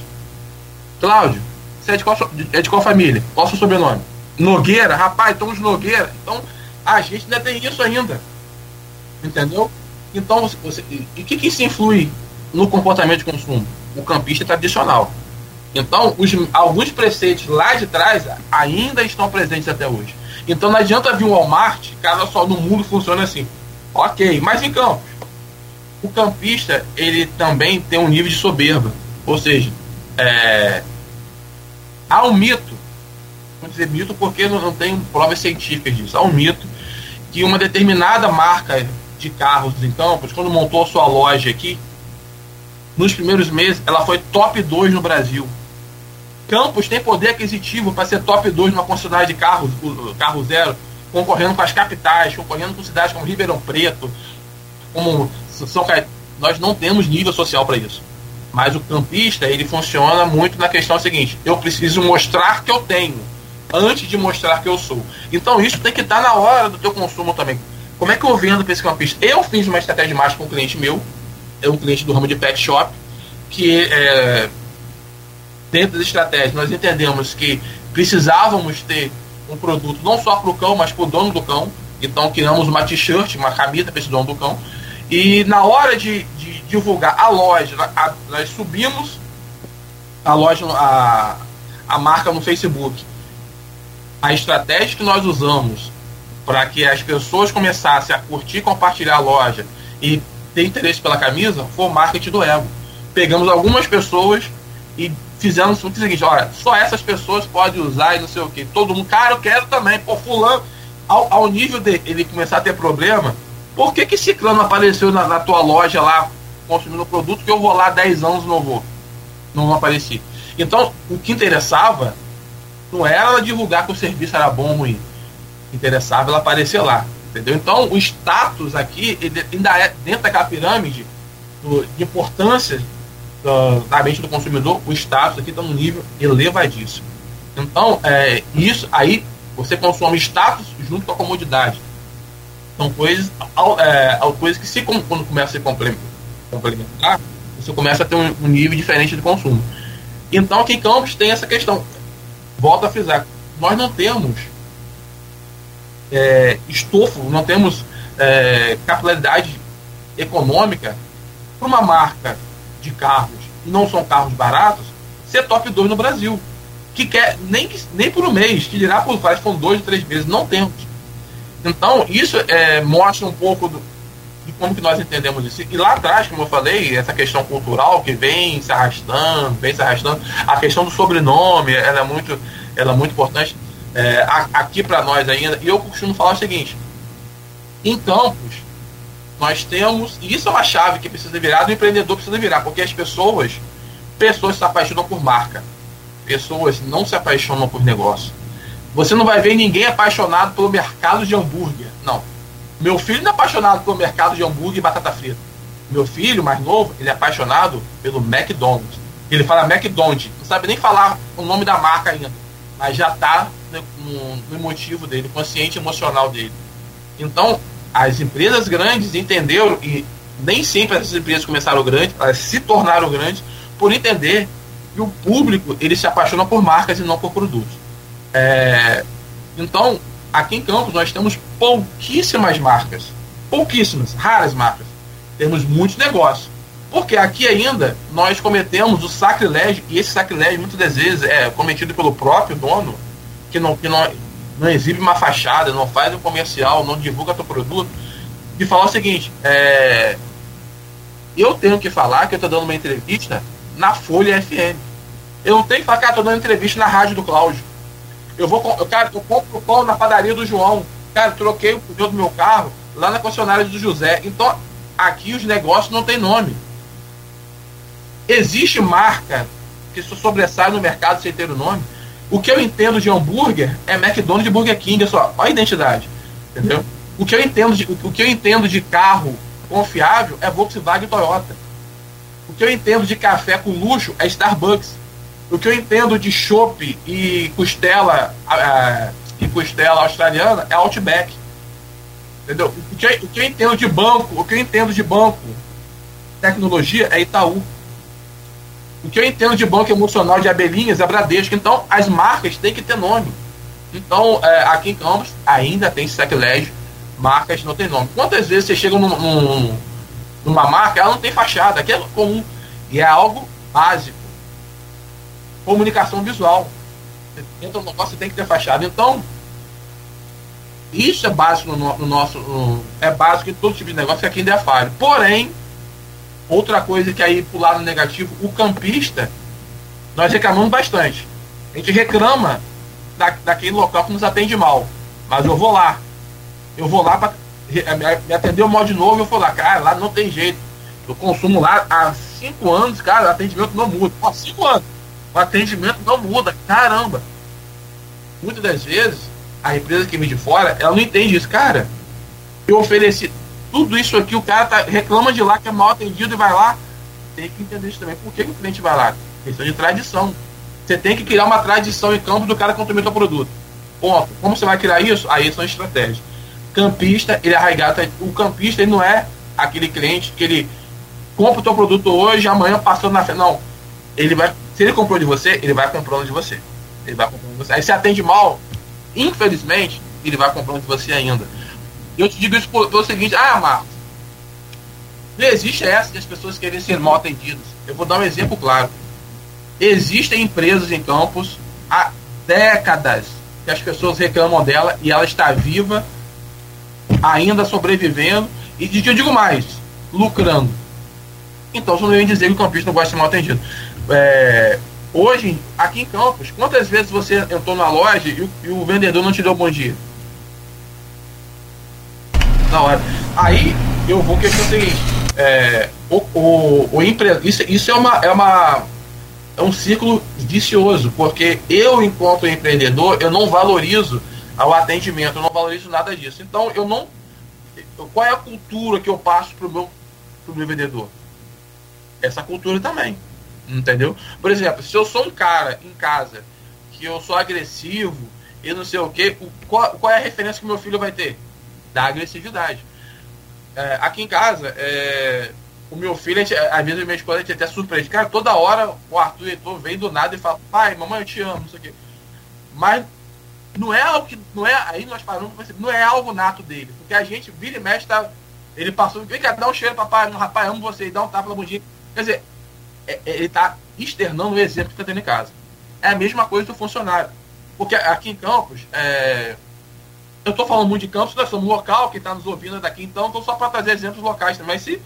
Cláudio, você é de qual, é de qual família? Qual seu sobrenome? Nogueira? Rapaz, estamos Nogueira. Então, a gente ainda tem isso ainda. Entendeu? Então, você, e o que, que isso influi no comportamento de consumo? O campista tradicional. Então, os, alguns preceitos lá de trás ainda estão presentes até hoje. Então não adianta vir um Walmart, cada só no mundo funciona assim. Ok, mas em campos, o campista ele também tem um nível de soberba. Ou seja, é, há um mito, vou dizer mito porque não, não tem provas científicas disso, há um mito que uma determinada marca de carros em Campos, quando montou a sua loja aqui, nos primeiros meses ela foi top 2 no Brasil. Campos tem poder aquisitivo para ser top 2 numa concessionária de carros, carro zero, concorrendo com as capitais, concorrendo com cidades como Ribeirão Preto, como São Caetano. Nós não temos nível social para isso. Mas o campista, ele funciona muito na questão seguinte: eu preciso mostrar que eu tenho, antes de mostrar que eu sou. Então isso tem que estar na hora do teu consumo também. Como é que eu vendo para esse campista? Eu fiz uma estratégia de marketing com um cliente meu, é um cliente do ramo de pet shop, que é, dentro das estratégias, nós entendemos que precisávamos ter um produto não só para o cão, mas para o dono do cão. Então criamos uma t-shirt, uma camisa para esse dono do cão. E na hora de, de divulgar a loja, a, nós subimos a loja, a, a marca no Facebook. A estratégia que nós usamos para que as pessoas começassem a curtir, compartilhar a loja e ter interesse pela camisa foi o marketing do ego. Pegamos algumas pessoas e fizemos o seguinte, olha, só essas pessoas podem usar e não sei o que. Todo mundo, cara, eu quero também. Pô, fulano, ao, ao nível de ele começar a ter problema, por que que Ciclano apareceu na, na tua loja lá consumindo o produto que eu vou lá 10 anos não vou? Não apareci. Então, o que interessava não era ela divulgar que o serviço era bom ou ruim. Interessava ela aparecer lá. Entendeu? Então, o status aqui, ele ainda é dentro daquela pirâmide do, de importância da, mente do consumidor, o status aqui está num nível elevadíssimo. Então, é, isso aí você consome status junto com a comodidade. São coisas, é, coisas que se quando começa a se complementar, você começa a ter um, nível diferente de consumo. Então aqui em Campos tem essa questão. Volto a frisar, nós não temos é, estofo, não temos é, econômica para uma marca de carros, e não são carros baratos, ser top 2 no Brasil. Que quer, nem, nem por um mês, que dirá por vários, foram dois, três meses, não temos. Então, isso é, mostra um pouco do, de como que nós entendemos isso. E lá atrás, como eu falei, essa questão cultural que vem se arrastando, vem se arrastando, a questão do sobrenome, ela é muito, ela é muito importante é, aqui para nós ainda. E eu costumo falar o seguinte: em Campos, nós temos, e isso é uma chave que precisa virar, do empreendedor precisa virar, porque as pessoas, pessoas se apaixonam por marca, pessoas não se apaixonam por negócio. Você não vai ver ninguém apaixonado pelo mercado de hambúrguer. Não. Meu filho não é apaixonado pelo mercado de hambúrguer e batata frita. Meu filho, mais novo, ele é apaixonado pelo McDonald's. Ele fala McDonald's, não sabe nem falar o nome da marca ainda, mas já está no, emotivo dele, consciente emocional dele. Então, as empresas grandes entenderam, e nem sempre essas empresas começaram grandes, elas se tornaram grandes, por entender que o público ele se apaixona por marcas e não por produtos. É, então, aqui em Campos nós temos pouquíssimas marcas, pouquíssimas, raras marcas. Temos muitos negócios. Porque aqui ainda nós cometemos o sacrilégio, e esse sacrilégio muitas vezes é cometido pelo próprio dono, que não, que não, não exibe uma fachada, não faz um comercial, não divulga teu produto, de falar o seguinte, é, eu tenho que falar que eu estou dando uma entrevista na Folha FM. Eu não tenho que falar que estou dando entrevista na rádio do Cláudio. Eu vou, cara, eu compro pão na padaria do João. Cara, troquei o pneu do meu carro lá na concessionária do José. Então, aqui os negócios não tem nome. Existe marca que se sobressai no mercado sem ter o nome. O que eu entendo de hambúrguer é McDonald's e Burger King, é só. Olha a identidade. Entendeu? O que eu entendo de, o que eu entendo de carro confiável é Volkswagen e Toyota. O que eu entendo de café com luxo é Starbucks. O que eu entendo de chopp e costela e costela australiana é Outback. Entendeu? O que, eu, o que eu entendo de banco, o que eu entendo de banco, tecnologia é Itaú. O que eu entendo de banco emocional de abelhinhas é Bradesco. Então, as marcas têm que ter nome. Então, é, aqui em Campos, ainda tem sacrilégio, marcas não tem nome. Quantas vezes você chega num, num, numa marca, ela não tem fachada, aqui é comum. E é algo básico. Comunicação visual. Entra no negócio, tem que ter fachada. Então, isso é básico no, no nosso. No, é básico em todo tipo de negócio que aqui ainda é falho. Porém, Outra coisa que aí pro lado negativo, o campista, nós reclamamos bastante. A gente reclama da, daquele local que nos atende mal. Mas eu vou lá. Eu vou lá para me atender o mal de novo, eu vou lá, cara, lá não tem jeito. Eu consumo lá há cinco anos, cara, atendimento não muda. Há cinco anos. O atendimento não muda. Caramba. Muitas das vezes, a empresa que vem de fora, ela não entende isso. Cara, eu ofereci tudo isso aqui, o cara tá, reclama de lá que é mal atendido e vai lá. Tem que entender isso também. Por que, que o cliente vai lá? Questão de tradição. Você tem que criar uma tradição em campo do cara consumir o produto. Ponto. Como você vai criar isso? Aí são estratégias. Campista, ele é arraigado. O campista, ele não é aquele cliente que ele compra o teu produto hoje, amanhã passando na frente. Não. Ele vai, se ele comprou de você, ele vai comprando de você. Ele vai comprando de você. Aí se atende mal, infelizmente, ele vai comprando de você ainda. Eu te digo isso pelo seguinte, ah, Marcos, não existe essa de as pessoas querem ser mal atendidas. Eu vou dar um exemplo claro. Existem empresas em campos há décadas que as pessoas reclamam dela e ela está viva, ainda sobrevivendo, e eu digo mais, lucrando. Então você não vem dizer que o campista não gosta de ser mal atendido. É, hoje, aqui em Campos, quantas vezes você entrou na loja e o, e o vendedor não te deu bom dia? na hora. Aí eu vou questionar o seguinte: é, o, o, o empre... isso, isso é, uma, é, uma, é um ciclo vicioso, porque eu, enquanto empreendedor, eu não valorizo o atendimento, eu não valorizo nada disso. Então, eu não. Qual é a cultura que eu passo para o meu, pro meu vendedor? Essa cultura também. Entendeu? Por exemplo, se eu sou um cara em casa que eu sou agressivo e não sei o que, qual, qual é a referência que meu filho vai ter? da agressividade. É, aqui em casa, é, o meu filho, às vezes minha esposa a gente até surpreende. Cara, toda hora o Arthur Heitor vem do nada e fala, pai, mamãe, eu te amo, não sei o. Mas não é algo que. Não é, aí nós paramos não é algo nato dele. Porque a gente vira e mexe, tá, ele passou, vem cá, dá um cheiro, papai, no rapaz, amo você, e dá um tapa na bundinha. Quer dizer, ele está externando o exemplo que está tendo em casa. É a mesma coisa do funcionário. Porque aqui em Campos, é, eu estou falando muito de Campos, nós somos local, que está nos ouvindo daqui, então estou só para trazer exemplos locais também. Mas se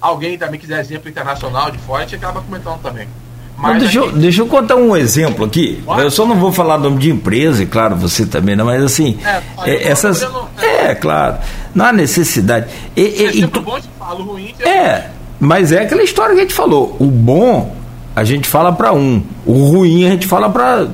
alguém também quiser exemplo internacional de fora, a gente acaba comentando também. Mas deixa, aqui... eu, deixa eu contar um exemplo aqui. Eu só não vou falar nome de empresa, e claro, você também não, mas assim. É, é essas. Não, é, claro. Não há necessidade. E, e, e, bom, falo ruim. É, mas é aquela história que a gente falou. O bom a gente fala para um, o ruim a gente fala para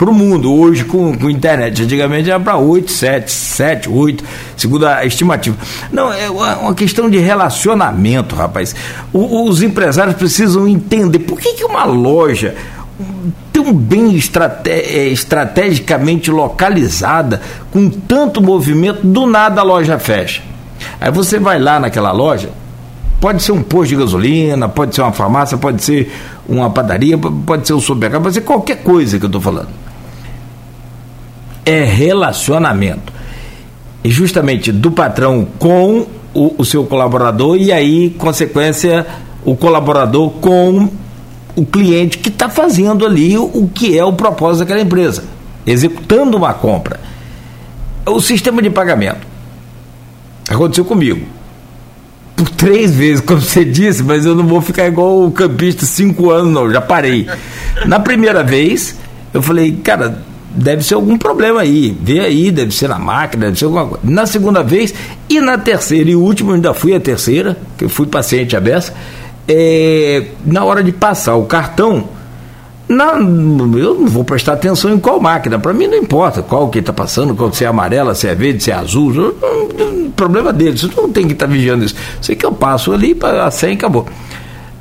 o mundo hoje com, com internet. Antigamente era para 8, 7, 7, 8, segundo a estimativa. Não, é uma questão de relacionamento, rapaz. O, os empresários precisam entender por que, que uma loja tão bem estrate é, estrategicamente localizada, com tanto movimento, do nada a loja fecha. Aí você vai lá naquela loja, pode ser um posto de gasolina, pode ser uma farmácia, pode ser uma padaria, pode ser um supermercado, pode ser qualquer coisa que eu estou falando. É relacionamento. E justamente do patrão com o, o seu colaborador e aí, consequência, o colaborador com o cliente que está fazendo ali o, o que é o propósito daquela empresa, executando uma compra. O sistema de pagamento. Aconteceu comigo por três vezes, como você disse, mas eu não vou ficar igual o campista cinco anos, não, já parei. Na primeira vez, eu falei, cara, deve ser algum problema aí, vê aí, deve ser na máquina, deve ser alguma coisa. Na segunda vez, e na terceira e última, ainda fui a terceira, que eu fui paciente aberta, é, na hora de passar o cartão, não, eu não vou prestar atenção em qual máquina. Para mim não importa qual que está passando, qual se é amarela, se é verde, se é azul. Não, problema deles. Você não tem que estar tá vigiando isso. Sei que eu passo ali para a senha e acabou.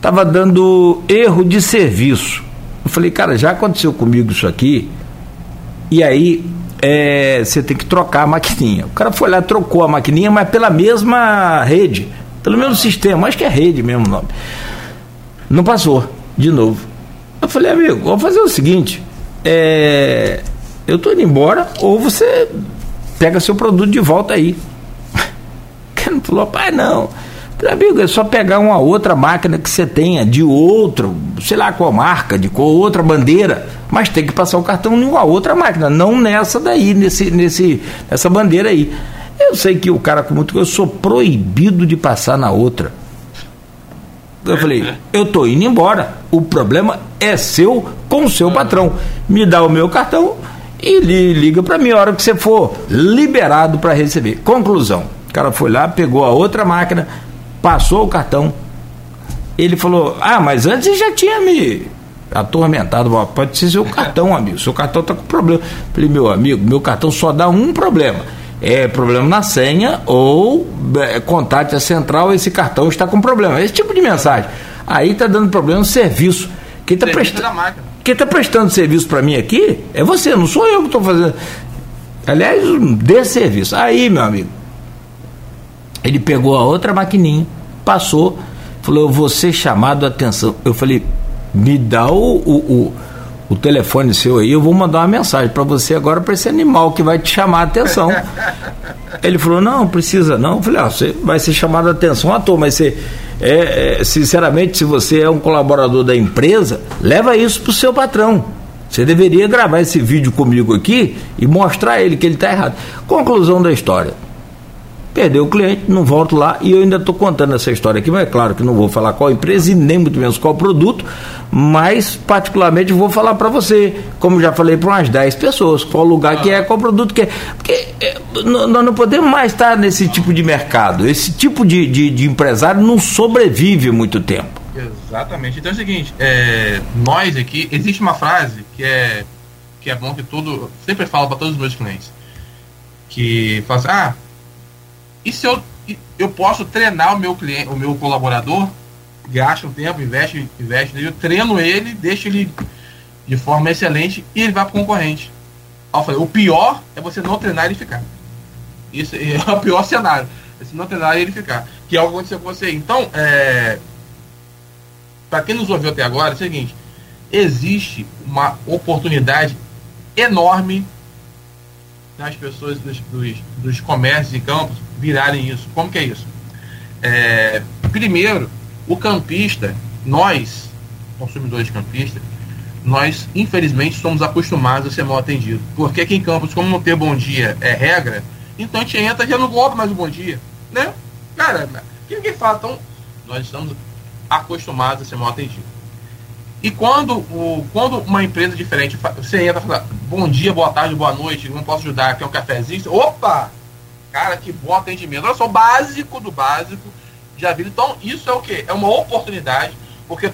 Tava dando erro de serviço. Eu falei, cara, já aconteceu comigo isso aqui. E aí é, você tem que trocar a maquininha. O cara foi lá, trocou a maquininha, mas pela mesma rede, pelo mesmo sistema. Acho que é rede mesmo o nome. Não passou, de novo. Eu falei, amigo, vamos fazer o seguinte: é, eu tô indo embora, ou você pega seu produto de volta aí. O cara falou, pai, não. Falei, amigo, é só pegar uma outra máquina que você tenha, de outro, sei lá qual marca, de qual outra bandeira, mas tem que passar o cartão em uma outra máquina, não nessa daí, nesse, nesse, nessa bandeira aí. Eu sei que o cara com muito eu sou proibido de passar na outra. Eu falei, eu tô indo embora. O problema é seu com o seu patrão. Me dá o meu cartão e liga para mim a hora que você for liberado para receber. Conclusão. O cara foi lá, pegou a outra máquina, passou o cartão. Ele falou: Ah, mas antes já tinha me atormentado. Pode ser seu cartão, amigo. Seu cartão tá com problema. Falei, meu amigo, meu cartão só dá um problema é problema na senha ou é, contate a central, esse cartão está com problema. Esse tipo de mensagem. Aí está dando problema no serviço. Quem está prestando, quem tá prestando serviço para mim aqui é você, não sou eu que estou fazendo. Aliás, dê serviço. Aí, meu amigo, ele pegou a outra maquininha, passou, falou: Eu vou ser chamado a atenção. Eu falei: Me dá o, o, o o telefone seu aí, eu vou mandar uma mensagem para você agora para esse animal que vai te chamar a atenção. Ele falou, não, precisa não. Eu falei, ah, você vai ser chamado a atenção à toa, mas você, é, é, sinceramente, se você é um colaborador da empresa, leva isso para o seu patrão. Você deveria gravar esse vídeo comigo aqui e mostrar a ele que ele está errado. Conclusão da história. Perdeu o cliente, não volto lá e eu ainda estou contando essa história aqui, mas é claro que não vou falar qual empresa e nem muito menos qual produto, mas particularmente vou falar para você, como já falei para umas 10 pessoas, qual lugar que é, qual produto que é. Porque é, nós não podemos mais estar nesse tipo de mercado. Esse tipo de, de, de empresário não sobrevive muito tempo. Exatamente. Então é o seguinte, é, nós aqui, existe uma frase que é, que é bom que todo. Sempre falo para todos os meus clientes. Que fala assim, ah, e se eu, eu posso treinar o meu cliente, o meu colaborador, gasta um tempo, investe, investe nele, eu treino ele, deixo ele de forma excelente e ele vai para o concorrente. Falei, o pior é você não treinar ele ficar. Isso é o pior cenário. É você não treinar ele ficar. Que é o que aconteceu com você. Então, é, para quem nos ouviu até agora, é o seguinte: existe uma oportunidade enorme das pessoas dos, dos, dos comércios e campos virarem isso. Como que é isso? É, primeiro, o campista, nós, consumidores de campista, nós infelizmente somos acostumados a ser mal atendidos. Porque aqui em Campos, como não ter bom dia é regra, Então a gente entra já não golpe mais um bom dia. Né? Cara, que ninguém fala, então nós estamos acostumados a ser mal atendidos. E quando, o, quando uma empresa diferente, você entra e fala, bom dia, boa tarde, boa noite, não posso ajudar, quer um cafezinho? Opa! Cara, que bom atendimento. Olha só, básico do básico já vi. Então, isso é o quê? É uma oportunidade, porque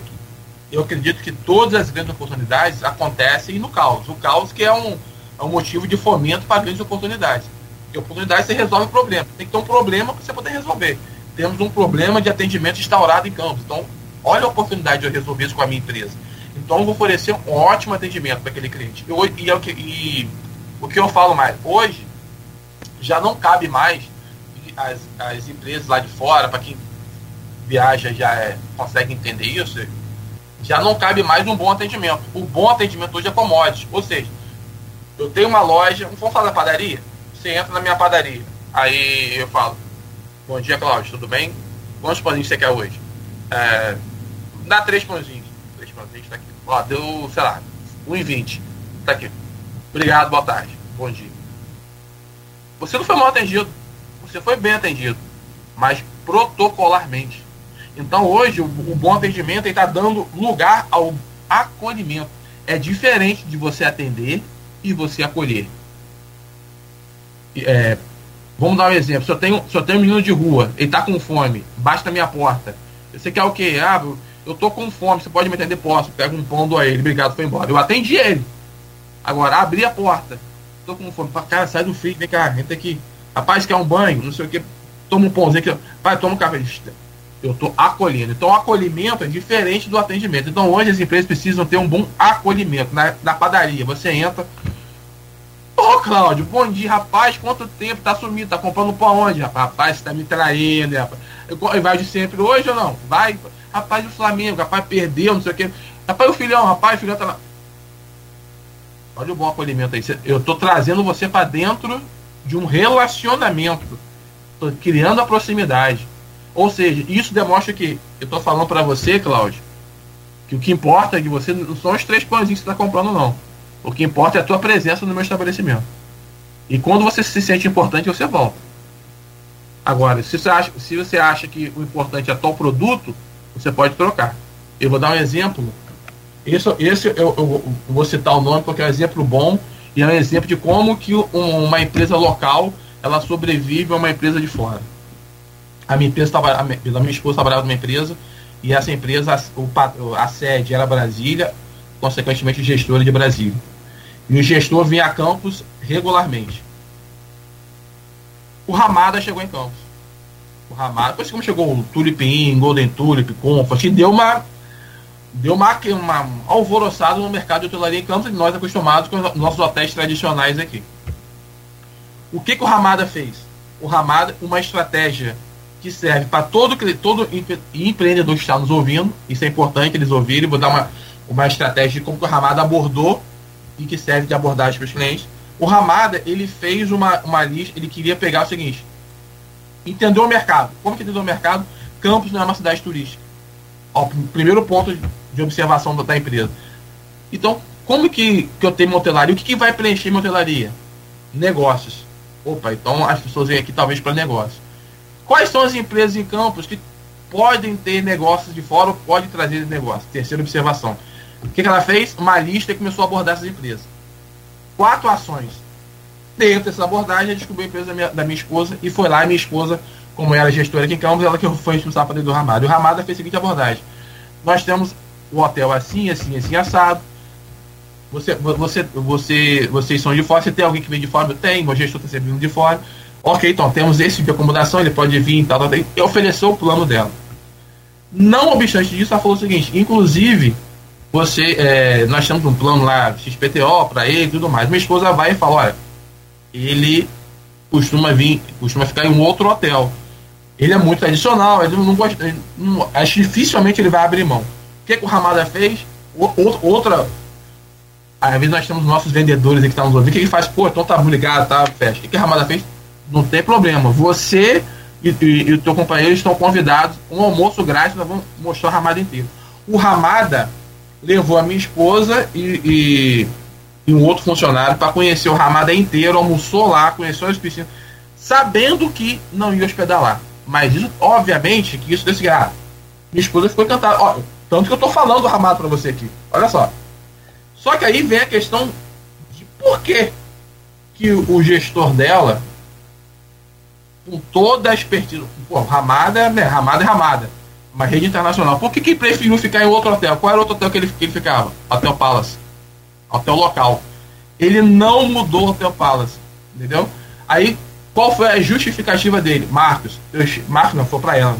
eu acredito que todas as grandes oportunidades acontecem no caos. O caos que é um, é um motivo de fomento para grandes oportunidades. Porque oportunidade você resolve o problema. Tem que ter um problema para você poder resolver. Temos um problema de atendimento instaurado em campos. Então, olha a oportunidade de eu resolver isso com a minha empresa. Então, eu vou oferecer um ótimo atendimento para aquele cliente. Eu, e, é o que, e o que eu falo mais, hoje, já não cabe mais as, as empresas lá de fora, para quem viaja já é, consegue entender isso, já não cabe mais um bom atendimento. O bom atendimento hoje é commodity. Ou seja, eu tenho uma loja, vamos falar da padaria? Você entra na minha padaria. Aí eu falo, bom dia, Cláudio, tudo bem? Quantos pãozinhos você quer hoje? É, dá três pãozinhos. Três pãozinhos, tá aqui. Ó, deu, sei lá, 1,20. Tá aqui. Obrigado, boa tarde. Bom dia. Você não foi mal atendido. Você foi bem atendido. Mas protocolarmente. Então hoje o, o bom atendimento está dando lugar ao acolhimento. É diferente de você atender e você acolher. É, vamos dar um exemplo. Se eu, tenho, se eu tenho um menino de rua, ele está com fome, bate na minha porta. Você quer o quê? Ah, eu tô com fome, você pode me atender? Posso. Pega um pão, dou a ele, obrigado, foi embora. Eu atendi ele. Agora, abri a porta. Tô com fome. Cara, sai do frio, vem cá, entra aqui. Rapaz, quer um banho? Não sei o que. Toma um pãozinho aqui. Vai, toma um café. Eu estou acolhendo. Então, o acolhimento é diferente do atendimento. Então, hoje as empresas precisam ter um bom acolhimento. Na, na padaria, você entra. Ô, oh, Cláudio, bom dia, rapaz. Quanto tempo tá sumido? Tá comprando pão onde, rapaz? Rapaz, você tá me traindo, rapaz. Eu, vai de sempre hoje ou não? Vai. Rapaz, o Flamengo, rapaz, perdeu, não sei o quê. Rapaz, o filhão, rapaz, o filhão tá lá. Olha o bom acolhimento aí. Eu tô trazendo você para dentro de um relacionamento. Criando a proximidade. Ou seja, isso demonstra que eu estou falando para você, Cláudio, que o que importa é que você não são os três pãezinhos que você está comprando, não. O que importa é a tua presença no meu estabelecimento. E quando você se sente importante, você volta. Agora, se você acha, se você acha que o importante é tal produto, você pode trocar. Eu vou dar um exemplo. Esse, esse eu, eu, eu vou citar o nome porque é um exemplo bom e é um exemplo de como que uma empresa local ela sobrevive a uma empresa de fora a minha empresa a minha esposa trabalhava numa empresa e essa empresa, a, a sede era Brasília, consequentemente o gestor de Brasília. E o gestor vinha a Campos regularmente. O Ramada chegou em Campos. O Ramada, depois como chegou o Tulipim, Golden Tulip, Comfort, deu uma deu uma, uma alvoroçada no mercado de hotelaria em Campos, e nós acostumados com os nossos hotéis tradicionais aqui. O que, que o Ramada fez? O Ramada, uma estratégia que serve para todo, todo empreendedor que está nos ouvindo. Isso é importante eles ouvirem. Vou dar uma, uma estratégia de como o Ramada abordou e que serve de abordagem para os clientes. O Ramada, ele fez uma, uma lista, ele queria pegar o seguinte, entendeu o mercado. Como que entendeu o mercado? Campos não é uma cidade turística. Ó, primeiro ponto de observação da, empresa. Então, como que, que eu tenho hotelaria? O que, que vai preencher minha hotelaria? Negócios. Opa, então as pessoas vêm aqui talvez para negócio. Quais são as empresas em campos que podem ter negócios de fora ou podem trazer negócios? Terceira observação. O que, que ela fez? Uma lista e começou a abordar essas empresas. Quatro ações. Dentro dessa abordagem, descobriu a empresa da minha, da minha esposa e foi lá, minha esposa, como ela é gestora aqui em Campos, ela que foi responsável para dentro do Ramada. E o Ramada fez a seguinte abordagem. Nós temos o hotel assim, assim, assim, assado. Você, você, você, vocês são de fora, você tem alguém que vem de fora? Eu tenho, meu gestor está de fora. Ok, então temos esse tipo de acomodação, ele pode vir e tal, tal, tal, e ofereceu o plano dela. Não obstante disso, ela falou o seguinte: inclusive, você, é, nós temos um plano lá, XPTO, para ele e tudo mais. Minha esposa vai e fala: olha, ele costuma vir, costuma ficar em um outro hotel. Ele é muito tradicional, ele não gosta, ele não, acho dificilmente ele vai abrir mão. O que, que o Ramada fez? O, outra. Às vezes nós temos nossos vendedores que estão nos ouvindo, que ele faz, pô, então tá ligado, tá, fecha. O que, que a Ramada fez? não tem problema. Você e, e, e, o teu companheiro estão convidados um almoço grátis, nós vamos mostrar o Ramada inteiro. O Ramada levou a minha esposa e, e, um outro funcionário para conhecer o Ramada inteiro, almoçou lá, conheceu as piscinas. sabendo que não ia hospedar lá. Mas isso, obviamente, que isso desse ah, minha esposa ficou encantada. Ó, tanto que eu tô falando do Ramado para você aqui. Olha só. Só que aí vem a questão de por que, que o gestor dela, com toda a expertise. Pô, Ramada, né? Ramada é Ramada. Uma rede internacional. Por que, que preferiu ficar em outro hotel? Qual era o outro hotel que ele, que ele ficava? Hotel Palace. Hotel local. Ele não mudou o Hotel Palace. Entendeu? Aí, qual foi a justificativa dele? Marcos. Eu, Marcos não, foi para ela.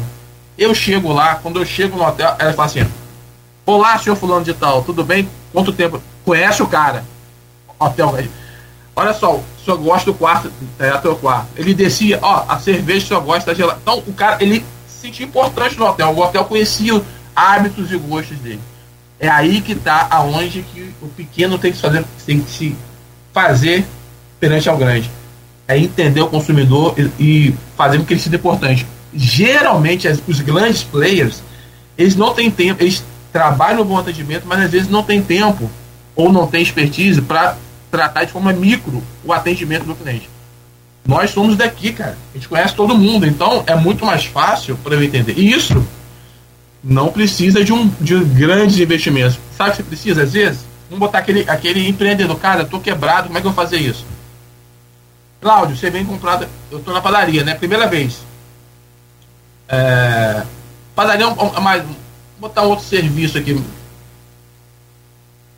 Eu chego lá, quando eu chego no hotel, ela fala assim: Olá, senhor fulano de tal, tudo bem? Quanto tempo? Conhece o cara? Hotel. Olha só, o senhor gosta do quarto, é teu quarto. Ele descia, ó, a cerveja o senhor gosta gelada. Então, o cara, ele se sentia importante no hotel. O hotel conhecia hábitos e gostos dele. É aí que está aonde que o pequeno tem que fazer, tem que se fazer perante ao grande. É entender o consumidor e, e fazer com que ele seja importante. Geralmente, as, os grandes players, eles não têm tempo, eles trabalham no bom atendimento, mas às vezes não tem tempo ou não tem expertise para tratar de forma micro o atendimento do cliente. Nós somos daqui, cara. A gente conhece todo mundo, então é muito mais fácil para eu entender. E isso não precisa de um de grandes investimentos. Sabe o que você precisa às vezes? Vamos botar aquele, aquele empreendedor, cara, tô quebrado, como é que eu vou fazer isso? Cláudio, você vem comprar. Eu tô na padaria, né? Primeira vez. É, padaria é mais. Botar outro serviço aqui.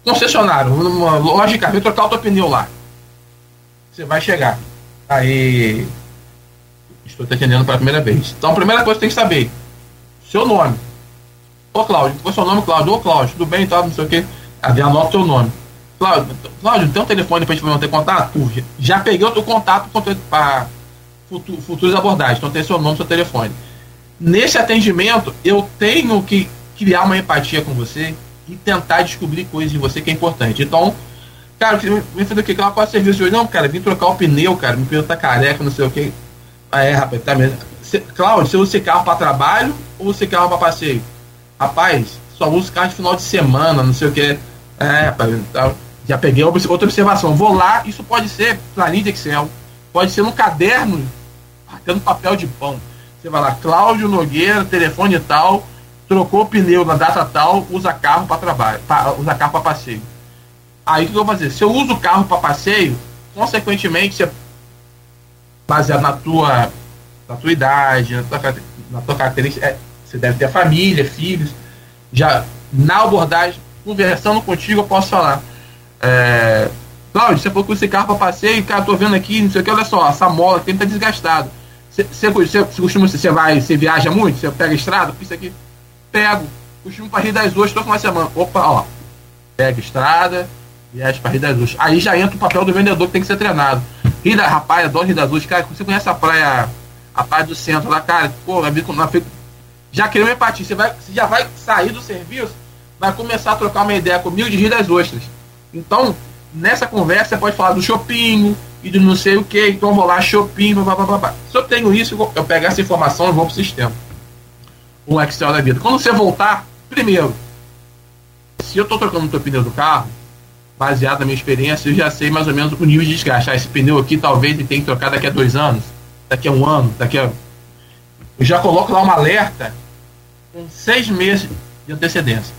Concessionário, uma carro, vem trocar o teu pneu lá. Você vai chegar. Aí. Estou te atendendo pela primeira vez. Então a primeira coisa que tem que saber: seu nome. Ô Cláudio, qual é o seu nome, Cláudio? Ô Cláudio, tudo bem, tá? Não sei o que. Aí anota o nome. Cláudio, Cláudio, tem um telefone pra gente manter contato? Já peguei o contato para futuras abordagens, então tem seu nome, seu telefone. Nesse atendimento, eu tenho que criar uma empatia com você e tentar descobrir coisas de você que é importante. Então, cara, me fazer o que? É o serviço de hoje? Não, cara, vim trocar o pneu, cara, meu pneu tá careca, não sei o que. Ah, é, rapaz, tá mesmo. Cláudio, você usa carro para trabalho ou você carro para passeio? Rapaz, só uso carro de final de semana, não sei o que. É, rapaz, tá já peguei outra observação. Vou lá, isso pode ser planilha de Excel, pode ser no caderno, tendo papel de pão. Você vai lá, Cláudio Nogueira, telefone tal, trocou o pneu na data tal, usa carro para trabalho, pra, usa carro para passeio. Aí o que eu vou fazer? Se eu uso o carro para passeio, consequentemente, você, baseado na tua, na tua idade, na tua, na tua característica, é, você deve ter família, filhos. Já na abordagem, conversando contigo, eu posso falar é, Cláudio, você falou que esse carro para passeio, cara, tô vendo aqui, não sei o que, olha só, essa mola tem tá desgastado. Você, você, costuma, você vai, você viaja muito, você pega estrada, isso aqui, pego, costumo para Rio das Ostras, com uma semana. Opa, ó, pega estrada, viaja para Rio das Ostras. Aí já entra o papel do vendedor que tem que ser treinado. Rio da, rapaz, adoro Rio das Ostras, cara, você conhece a praia, a praia do centro lá, cara, pô, já criou uma empatia, você, vai, você já vai sair do serviço, vai começar a trocar uma ideia comigo de Rio das Ostras. Então, nessa conversa, você pode falar do shopping e do não sei o que, então vou lá, shopping, blá, blá, blá, blá. Se eu tenho isso, eu pego essa informação e vou para o sistema. O Excel da vida. Quando você voltar, primeiro, se eu estou trocando o pneu do carro, baseado na minha experiência, eu já sei mais ou menos o nível de desgaste. Ah, esse pneu aqui talvez ele tenha que trocar daqui a dois anos, daqui a um ano, daqui a. Eu já coloco lá um alerta com seis meses de antecedência.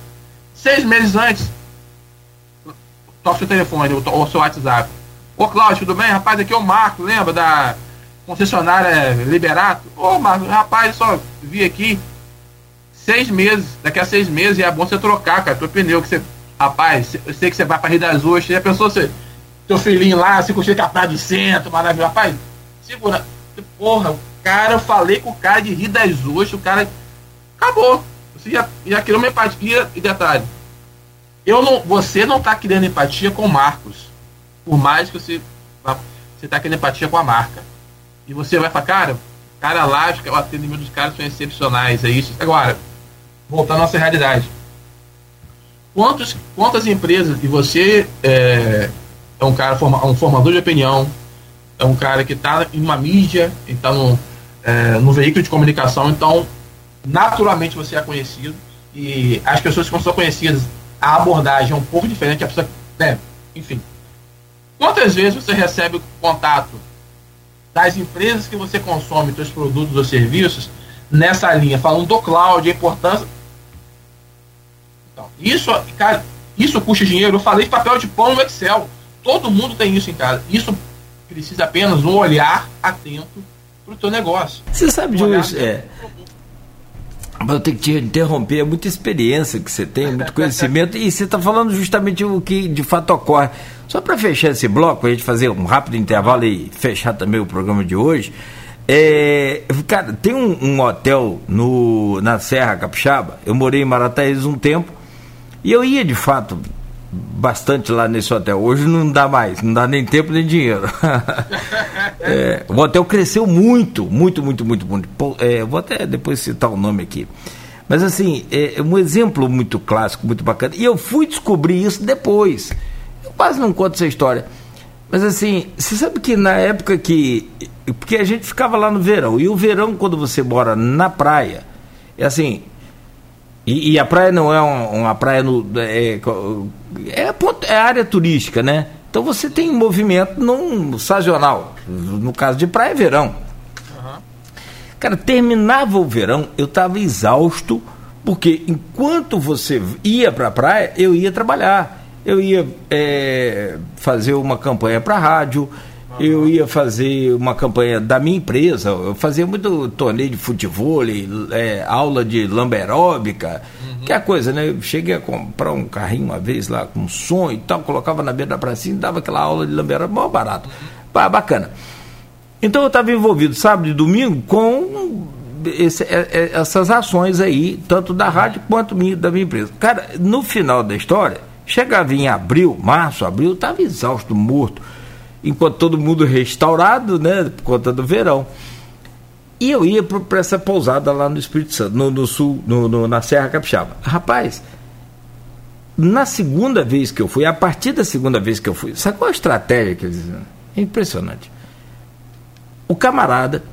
Seis meses antes, toca seu telefone ou seu WhatsApp. Ô Cláudio, tudo bem? Rapaz, aqui é o Marco, lembra da concessionária Liberato? Ô Marco, rapaz, só vi aqui seis meses, daqui a seis meses é bom você trocar, cara, teu pneu, que você. Rapaz, eu sei que você vai para Rio das Ostras, já pensou você, teu filhinho lá, se curtir com a do centro, maravilha, rapaz, segura. Porra, o cara, eu falei com o cara de Rio das Ostras, o cara. Acabou. Você já, já criou uma empatia e detalhe eu não, você não está criando empatia com o Marcos. Por mais que você você está criando empatia com a marca. E você vai falar, cara, cara lá, o atendimento dos caras são excepcionais, é isso. Agora, voltando à nossa realidade. Quantos, quantas empresas, e você é, é um cara, um formador de opinião, é um cara que está em uma mídia, está no, é, no veículo de comunicação, então naturalmente você é conhecido e as pessoas que são conhecidas a abordagem é um pouco diferente, a pessoa, né, enfim. Quantas vezes você recebe contato das empresas que você consome seus produtos ou serviços nessa linha, falando do cloud, a importância. Isso, cara, isso custa dinheiro. Eu falei papel de pão no Excel. Todo mundo tem isso em casa. Isso precisa apenas um olhar atento para o teu negócio. Você sabe de um hoje, é. Mas eu tenho que te interromper, é muita experiência que você tem, muito conhecimento, e você está falando justamente o que de fato ocorre. Só para fechar esse bloco, a gente fazer um rápido intervalo e fechar também o programa de hoje. É, cara, tem um, um, hotel no, na Serra Capixaba, eu morei em Marataízes um tempo, e eu ia de fato bastante lá nesse hotel. Hoje não dá mais, não dá nem tempo nem dinheiro. é, o hotel cresceu muito, muito, muito, muito, muito. É, vou até depois citar o nome aqui. Mas assim, é, é um exemplo muito clássico, muito bacana. E eu fui descobrir isso depois. Eu quase não conto essa história. Mas assim, você sabe que na época que. Porque a gente ficava lá no verão. E o verão, quando você mora na praia, é assim, e, e, a praia não é uma, uma praia no, é, é, é, área turística, né? Então você tem movimento num sazonal. No caso de praia, é verão. Uhum. Cara, terminava o verão, eu estava exausto, porque enquanto você ia para a praia, eu ia trabalhar. Eu ia é, fazer uma campanha para rádio, eu ia fazer uma campanha da minha empresa, eu fazia muito torneio de futebol, é, aula de lamberóbica, uhum. que é a coisa, né? Eu cheguei a comprar um carrinho uma vez lá com som e tal, colocava na beira da pracinha e dava aquela aula de lamberóbica, mó barato. Uhum. Bacana. Então eu estava envolvido sábado e domingo com esse, é, é, essas ações aí, tanto da rádio quanto da minha empresa. Cara, no final da história, chegava em abril, março, abril, eu estava exausto, morto enquanto todo mundo restaurado, né, por conta do verão. E eu ia para essa pousada lá no Espírito Santo, no, no sul, no, no, na Serra Capixaba. Rapaz, na segunda vez que eu fui, a partir da segunda vez que eu fui, sabe qual a estratégia que eles É impressionante. O camarada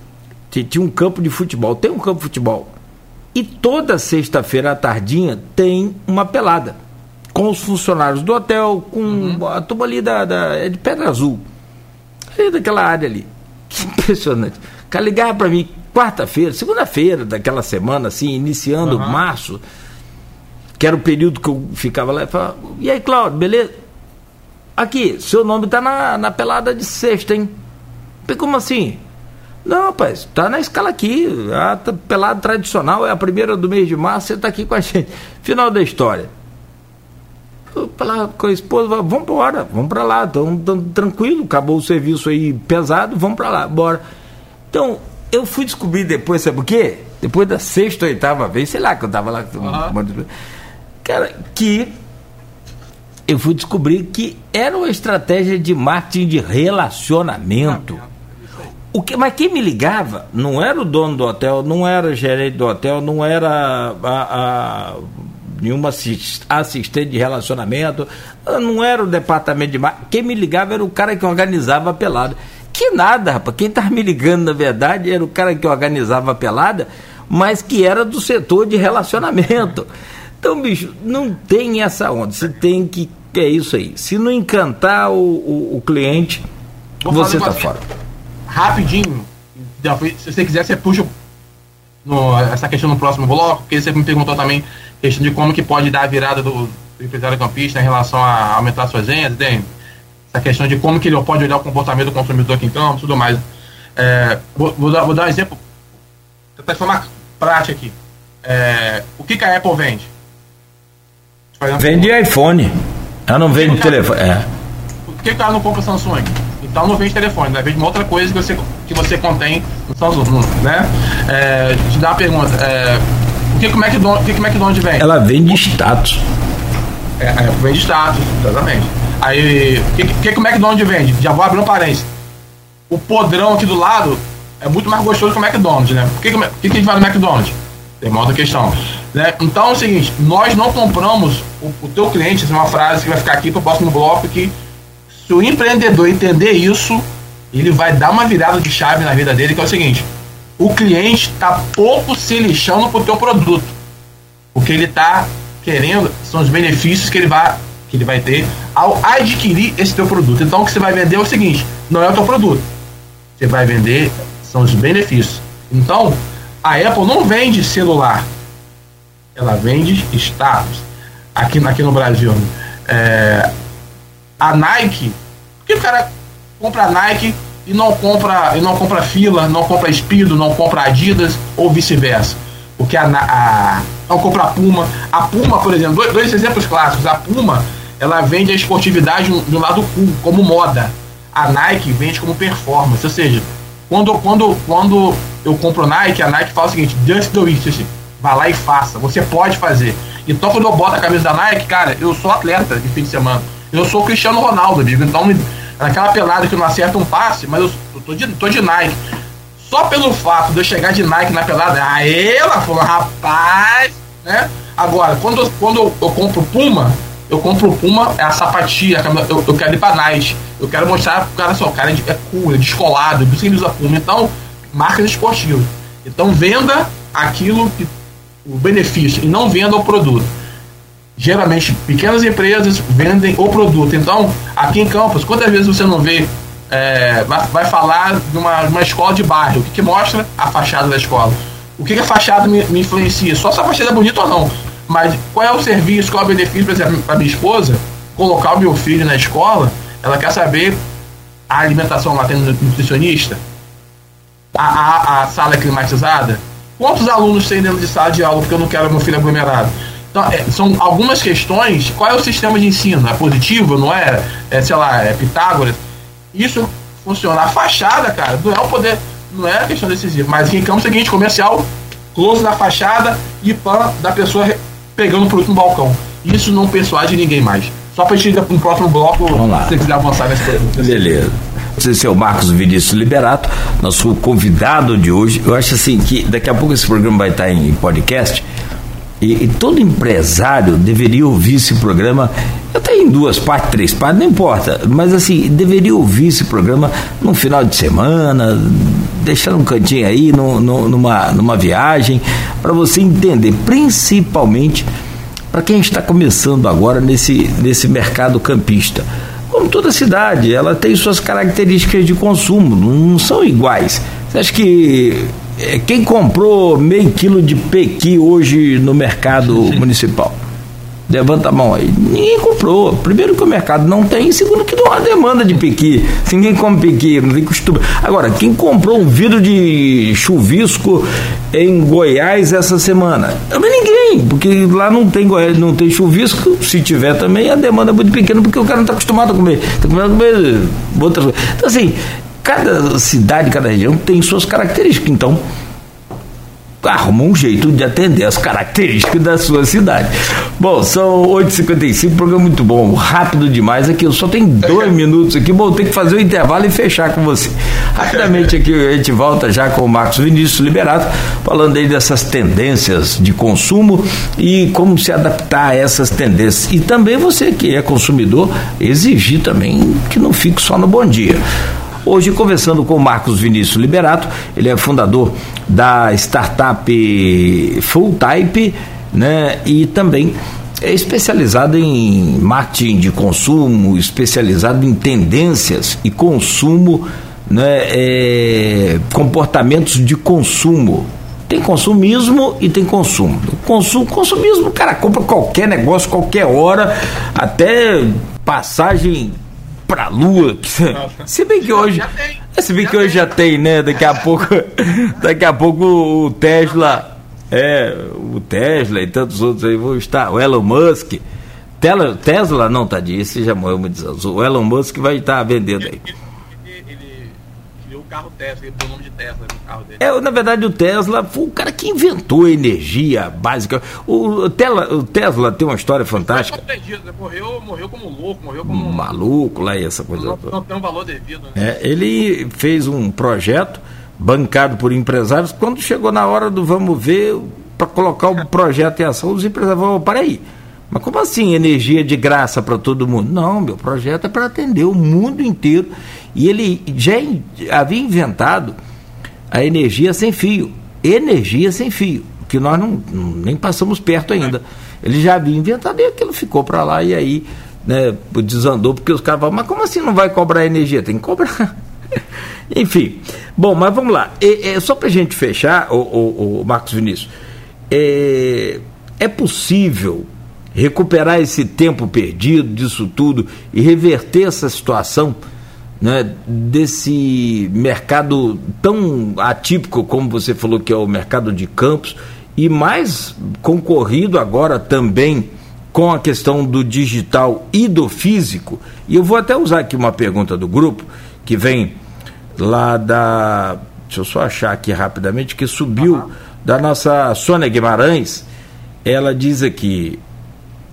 tinha um campo de futebol, tem um campo de futebol. E toda sexta-feira à tardinha tem uma pelada. Com os funcionários do hotel, com uhum. a turma ali da, da, é de Pedra Azul daquela área ali. Que impressionante. O cara ligava para mim quarta-feira, segunda-feira daquela semana, assim, iniciando uhum. março, que era o período que eu ficava lá, e falava, e aí, Cláudio, beleza? Aqui, seu nome tá na, na pelada de sexta, hein? Falei, como assim? Não, rapaz, tá na escala aqui. A pelada tradicional é a primeira do mês de março, você tá aqui com a gente. Final da história falar com a esposa, vamos embora, vamos para lá, estamos tranquilo, acabou o serviço aí pesado, vamos para lá, bora. Então, eu fui descobrir depois, sabe o quê? Depois da sexta ou oitava vez, sei lá, que eu tava lá. Uhum. Cara, que eu fui descobrir que era uma estratégia de marketing de relacionamento. O que, mas quem me ligava não era o dono do hotel, não era o gerente do hotel, não era a, a nenhuma assistente de relacionamento, não era o departamento de marketing. Quem me ligava era o cara que organizava a pelada. Que nada, rapaz. Quem estava me ligando, na verdade, era o cara que organizava a pelada, mas que era do setor de relacionamento. Então, bicho, não tem essa onda. Você tem que. É isso aí. Se não encantar o, o, o cliente, Vou você está fora. Rapidinho. Se você quiser, você puxa no, essa questão no próximo bloco, porque você me perguntou também questão de como que pode dar a virada do, do empresário campista em relação a aumentar suas vendas, tem essa questão de como que ele pode olhar o comportamento do consumidor aqui em campo, tudo mais. É, vou, vou, dar, vou, dar, um exemplo, tentar forma prática aqui. É, o que, que a Apple vende? Vende iPhone. Ela não vende telefone. É. Por que, que ela não compra Samsung? Então não vende telefone, né? vende uma outra coisa que você, que você contém no Samsung, né? É, te dar uma pergunta. É, que, que o McDonald's, que, que o McDonald's vende? Ela vende status. É, é, vende status, exatamente. Aí, o que, que, que o McDonald's vende? Já vou abrir um parênteses. O podrão aqui do lado é muito mais gostoso que o McDonald's, né? O que, que, que, que a gente vai no McDonald's? Tem uma outra questão. Né? Então é o seguinte, nós não compramos o, o teu cliente, essa é uma frase que vai ficar aqui para o próximo bloco, que se o empreendedor entender isso, ele vai dar uma virada de chave na vida dele, que é o seguinte, o cliente está pouco se lixando pro teu produto. O que ele está querendo são os benefícios que ele vai que ele vai ter ao adquirir esse teu produto. Então o que você vai vender é o seguinte, não é o teu produto. você vai vender são os benefícios. Então, a Apple não vende celular, ela vende status. Aqui, aqui no Brasil, é, a Nike, por que o cara compra a Nike e não compra e não compra fila, não compra Speedo, não compra Adidas ou vice-versa? Porque a, a, não compra Puma. A Puma, por exemplo, dois, dois exemplos clássicos. A Puma, ela vende a esportividade do lado cool, como moda. A Nike vende como performance, ou seja, quando, quando, quando eu compro Nike, a Nike fala o seguinte: just do it, assim, vai lá e faça, você pode fazer. Então, quando eu boto a camisa da Nike, cara, eu sou atleta de fim de semana. Eu sou Cristiano Ronaldo, amigo. Então, naquela pelada que não acerta um passe, mas eu, eu tô, de, tô de Nike. Só pelo fato de eu chegar de Nike na pelada, aí ela falou, rapaz, né? Agora, quando, quando eu, eu compro Puma, eu compro Puma, é a sapatia, eu, eu quero ir pra Nike. Eu quero mostrar pro cara só, o cara é cool, é descolado, por isso que ele usa Puma. Então, marcas esportivas. Então, venda aquilo que o benefício e não venda o produto. Geralmente, pequenas empresas vendem o produto. Então, aqui em Campos, quantas vezes você não vê é, vai, falar de uma, uma escola de bairro. O que, que mostra? A fachada da escola. O que, que a fachada me, me, influencia? Só se a fachada é bonita ou não. Mas qual é o serviço, qual é o benefício, por exemplo, para minha esposa? Colocar o meu filho na escola, ela quer saber a alimentação lá tem nutricionista? A, a, a sala é climatizada? Quantos alunos tem dentro de sala de aula porque eu não quero meu filho aglomerado? Então, é, são algumas questões. Qual é o sistema de ensino? É positivo, não é? é sei lá, é Pitágoras? isso funcionar. A fachada, cara, não é o poder, não é a questão decisiva. Mas aqui em Campos é o seguinte, comercial, close da fachada e pan da pessoa pegando o produto no balcão. Isso não persuade ninguém mais. Só para a gente ir para um próximo bloco, Vamos lá. se você quiser avançar nesse produto. Beleza. Esse é o Marcos Vinícius Liberato, nosso convidado de hoje. Eu acho assim que daqui a pouco esse programa vai estar em podcast. E, e, todo empresário deveria ouvir esse programa, até em duas partes, três partes, não importa, mas assim, deveria ouvir esse programa no final de semana, deixar um cantinho aí, no, no, numa, numa viagem, para você entender, principalmente para quem está começando agora nesse, nesse mercado campista. Como toda cidade, ela tem suas características de consumo, não são iguais. Você acha que quem comprou meio quilo de pequi hoje no mercado municipal? Levanta a mão aí. Ninguém comprou. Primeiro que o mercado não tem, segundo que não há demanda de pequi. Se ninguém come pequi, não tem costume. Agora, quem comprou um vidro de chuvisco em Goiás essa semana? Também ninguém, porque lá não tem Goiás, não tem chuvisco. Se tiver também, a demanda é muito pequena, porque o cara não está acostumado a comer. Está acostumado a comer outras coisas. Então, assim, cada cidade, cada região tem suas características. Então, arruma um jeito de atender as características da sua cidade. Bom, são 8h55, programa muito bom, rápido demais aqui, eu só tenho dois minutos aqui, bom, tem que fazer o intervalo e fechar com você. Rapidamente aqui a gente volta já com o Marcos Vinícius Liberato, falando aí dessas tendências de consumo e como se adaptar a essas tendências. E também você que é consumidor, exigir também que não fique só no bom dia. Hoje, conversando com o Marcos Vinícius Liberato, ele é fundador da startup Full Type, né? E também é especializado em marketing de consumo, especializado em tendências e consumo, né? É, comportamentos de consumo. Tem consumismo e tem consumo. Consumo, consumismo, o cara compra qualquer negócio, qualquer hora, até passagem pra lua. Se bem que hoje. Se bem que hoje já tem, né? Daqui a pouco. Daqui a pouco o Tesla. É, o Tesla e tantos outros aí vão estar. O Elon Musk. Tesla, não, tadinho, esse já morreu muitos anos. O Elon Musk vai estar vendendo aí carro Tesla, ele deu o nome de Tesla no carro dele. É, na verdade, o Tesla foi o cara que inventou a energia básica. O, Tesla, o Tesla tem uma história fantástica. Morreu, morreu como louco, morreu como. Maluco lá e essa coisa. Não, não tem um valor devido. Né? É, ele fez um projeto bancado por empresários. Quando chegou na hora do vamos ver, para colocar o projeto em ação, os empresários falaram: para aí. Mas como assim energia de graça para todo mundo? Não, meu projeto é para atender o mundo inteiro. E ele já havia inventado a energia sem fio. Energia sem fio, que nós não, nem passamos perto ainda. Ele já havia inventado e aquilo ficou para lá e aí né, desandou, porque os caras falam, mas como assim não vai cobrar energia? Tem que cobrar. Enfim, bom, mas vamos lá. É, é, só para a gente fechar, o, o, o Marcos Vinícius, é, é possível recuperar esse tempo perdido disso tudo e reverter essa situação né, desse mercado tão atípico como você falou que é o mercado de campos e mais concorrido agora também com a questão do digital e do físico. E eu vou até usar aqui uma pergunta do grupo que vem lá da. Deixa eu só achar aqui rapidamente, que subiu uhum. da nossa Sônia Guimarães. Ela diz aqui: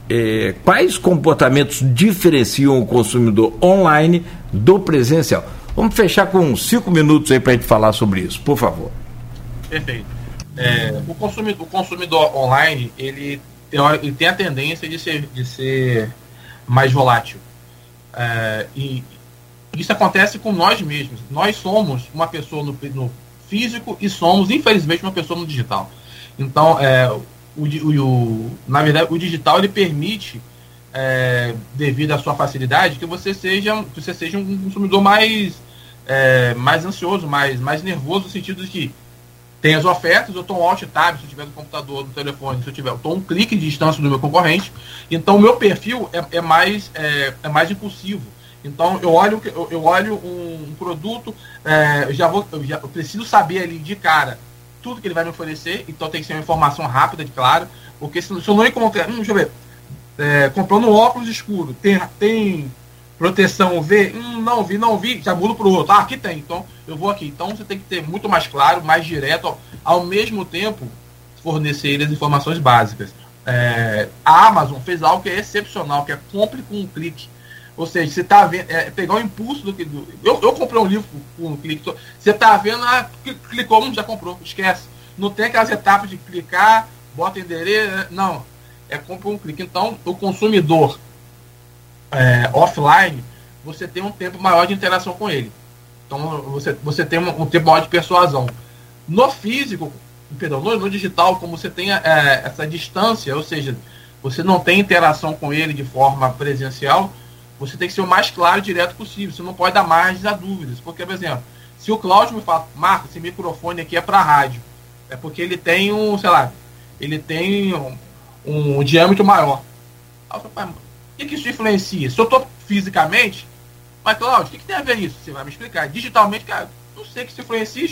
é, quais comportamentos diferenciam o consumidor online do presencial? Vamos fechar com cinco minutos aí para a gente falar sobre isso, por favor. Perfeito. É, o, consumidor, o consumidor online ele tem, ele tem a tendência de ser, de ser mais volátil. É, e, isso acontece com nós mesmos. Nós somos uma pessoa no, no físico e somos, infelizmente, uma pessoa no digital. Então, é, o, o, na verdade, o digital ele permite, é, devido à sua facilidade, que você seja, que você seja um consumidor mais, é, mais ansioso, mais, mais nervoso, no sentido de que tem as ofertas, eu estou um alt tab se eu tiver no computador, no telefone, se eu tiver, eu estou um clique de distância do meu concorrente. Então, o meu perfil é, é mais, é, é mais impulsivo então eu olho, eu, olho um, um produto, é, já vou, eu, já, eu preciso saber ali de cara tudo que ele vai me oferecer, então tem que ser uma informação rápida, claro, porque se, se eu não encontrar, hum, deixa eu ver, é, comprando óculos escuro, tem, tem proteção UV? Hum, não vi, não vi, já mudo para o outro. Ah, aqui tem, então eu vou aqui. Então você tem que ter muito mais claro, mais direto, ao, ao mesmo tempo fornecer as informações básicas. É, a Amazon fez algo que é excepcional, que é compre com um clique. Ou seja, você está vendo, é, pegar o impulso do que. Do, eu, eu comprei um livro com um clique. Você está vendo, ah, clicou, um já comprou, esquece. Não tem aquelas etapas de clicar, bota endereço, né? não. É compra um clique. Então, o consumidor é, offline, você tem um tempo maior de interação com ele. Então, você, você tem um, um tempo maior de persuasão. No físico, perdão, no, no digital, como você tem é, essa distância, ou seja, você não tem interação com ele de forma presencial, você tem que ser o mais claro e direto possível. Você não pode dar margens a dúvidas. Porque, por exemplo, se o Cláudio me fala, Marco, esse microfone aqui é para rádio, é porque ele tem um, sei lá, ele tem um, um diâmetro maior. o que, que isso influencia? Se eu estou fisicamente, mas Cláudio, o que, que, tem a ver isso? Você vai me explicar. Digitalmente, cara, não sei que se influencia,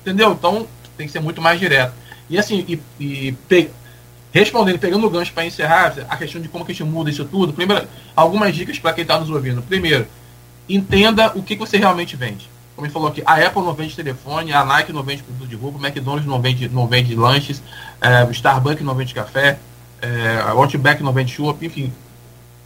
entendeu? Então tem que ser muito mais direto. E assim, e, e Respondendo, pegando o gancho para encerrar, a questão de como que a gente muda isso tudo, primeiro, algumas dicas para quem está nos ouvindo. Primeiro, entenda o que, você realmente vende. Como ele falou aqui, a Apple não vende telefone, a Nike não vende produto de roupa, o McDonald's não vende, não vende lanches, é, o Starbucks não vende café, é, a Outback não vende chupa, enfim.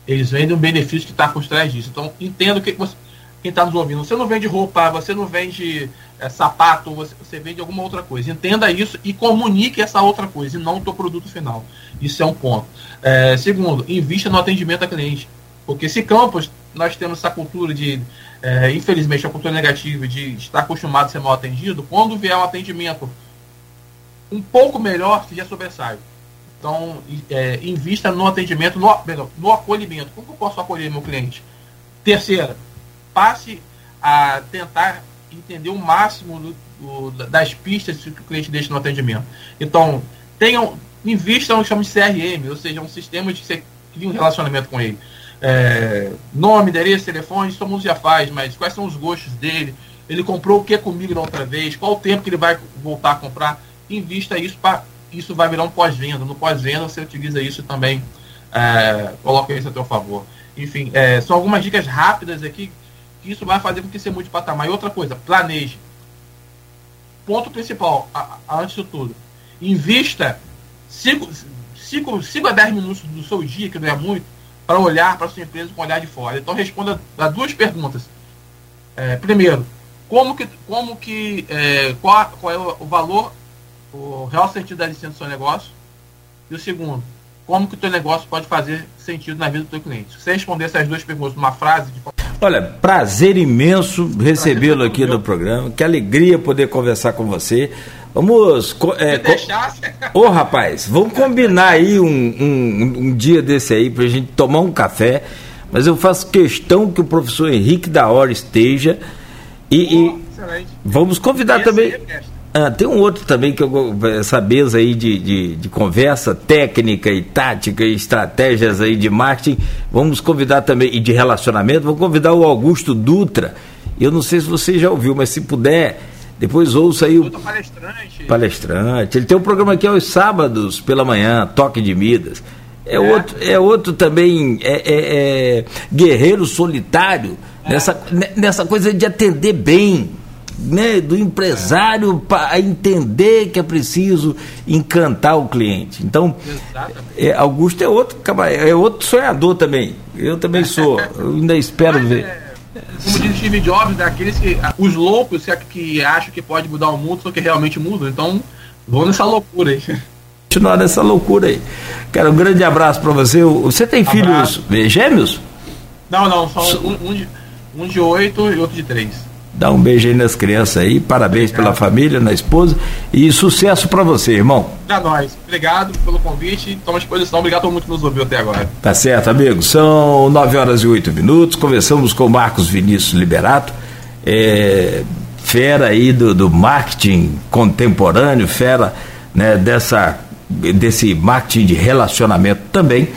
Eles vendem um benefício que está por trás disso. Então, entenda o que, que você quem está nos ouvindo, você não vende roupa, você não vende é, sapato, você, você, vende alguma outra coisa. Entenda isso e comunique essa outra coisa, e não o teu produto final. Isso é um ponto. É, segundo, invista no atendimento a cliente. Porque se campos nós temos essa cultura de, é, infelizmente, a cultura negativa de estar acostumado a ser mal atendido, quando vier um atendimento um pouco melhor, se já sobressai. Então, é, invista no atendimento, no, no acolhimento. Como eu posso acolher meu cliente? Terceira, passe a tentar entender o máximo do, do, das pistas que o cliente deixa no atendimento. Então, tenham, invistam no que chamamos de CRM, ou seja, um sistema de que você cria um relacionamento com ele. É, nome, endereço, telefone, isso todo mundo já faz, mas quais são os gostos dele? Ele comprou o que comigo da outra vez? Qual o tempo que ele vai voltar a comprar? Invista isso para isso vai virar um pós-venda. No pós-venda você utiliza isso também, é, coloca isso a seu favor. Enfim, é, são algumas dicas rápidas aqui isso vai fazer com que você mude de patamar. E outra coisa, planeje. Ponto principal, a, a, antes de tudo. Invista 5 a 10 minutos do seu dia, que não é muito, para olhar para sua empresa com olhar de fora. Então responda a duas perguntas. É, primeiro, como que, como que é, qual, qual é o valor, o real sentido da licença do seu negócio? E o segundo, como que o teu negócio pode fazer sentido na vida do teu cliente? Se você responder essas duas perguntas numa frase de Olha, prazer imenso recebê-lo aqui no programa. Que alegria poder conversar com você. Vamos. É, co... Ô rapaz, vamos combinar aí um, um, um dia desse aí para a gente tomar um café. Mas eu faço questão que o professor Henrique da Hora esteja. E, e excelente. Vamos convidar também. É ah, tem um outro também que eu essa mesa aí de, de, de, conversa técnica e tática e estratégias aí de marketing. Vamos convidar também, e de relacionamento, vamos convidar o Augusto Dutra. Eu não sei se você já ouviu, mas se puder, depois ouça aí o. Palestrante. Palestrante. Ele tem um programa aqui aos sábados pela manhã, Toque de Midas. É, é. Outro, é outro também, é, é, é guerreiro solitário, é. nessa, nessa coisa de atender bem né, do empresário para entender que é preciso encantar o cliente. Então, é, Augusto é outro, é outro sonhador também. Eu também sou. Eu ainda espero Mas, ver. É, como diz Steve Jobs, daqueles que os loucos que, que acham que pode mudar o mundo, só que realmente mudam. Então, vou nessa loucura aí. Continuar nessa loucura aí. Cara, um grande abraço para você. Você tem abraço. filhos gêmeos? Não, não, só um, um, de, um de oito e outro de três. Dá um beijo aí nas crianças aí, parabéns pela família, na esposa e sucesso para você, irmão. Pra nós. Obrigado pelo convite, estamos à disposição. Obrigado a todo mundo que nos ouviu até agora. Tá certo, amigo. São 9 horas e 8 minutos. Conversamos com o Marcos Vinícius Liberato, é, fera aí do, do marketing contemporâneo, fera né, dessa, desse marketing de relacionamento também.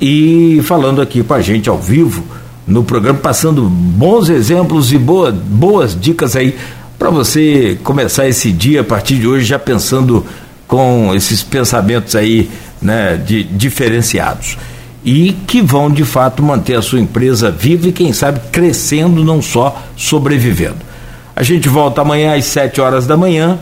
E falando aqui com a gente ao vivo no programa, passando bons exemplos e boa, boas dicas aí para você começar esse dia a partir de hoje já pensando com esses pensamentos aí né, de, diferenciados e que vão de fato manter a sua empresa viva e quem sabe crescendo, não só sobrevivendo. A gente volta amanhã às 7 horas da manhã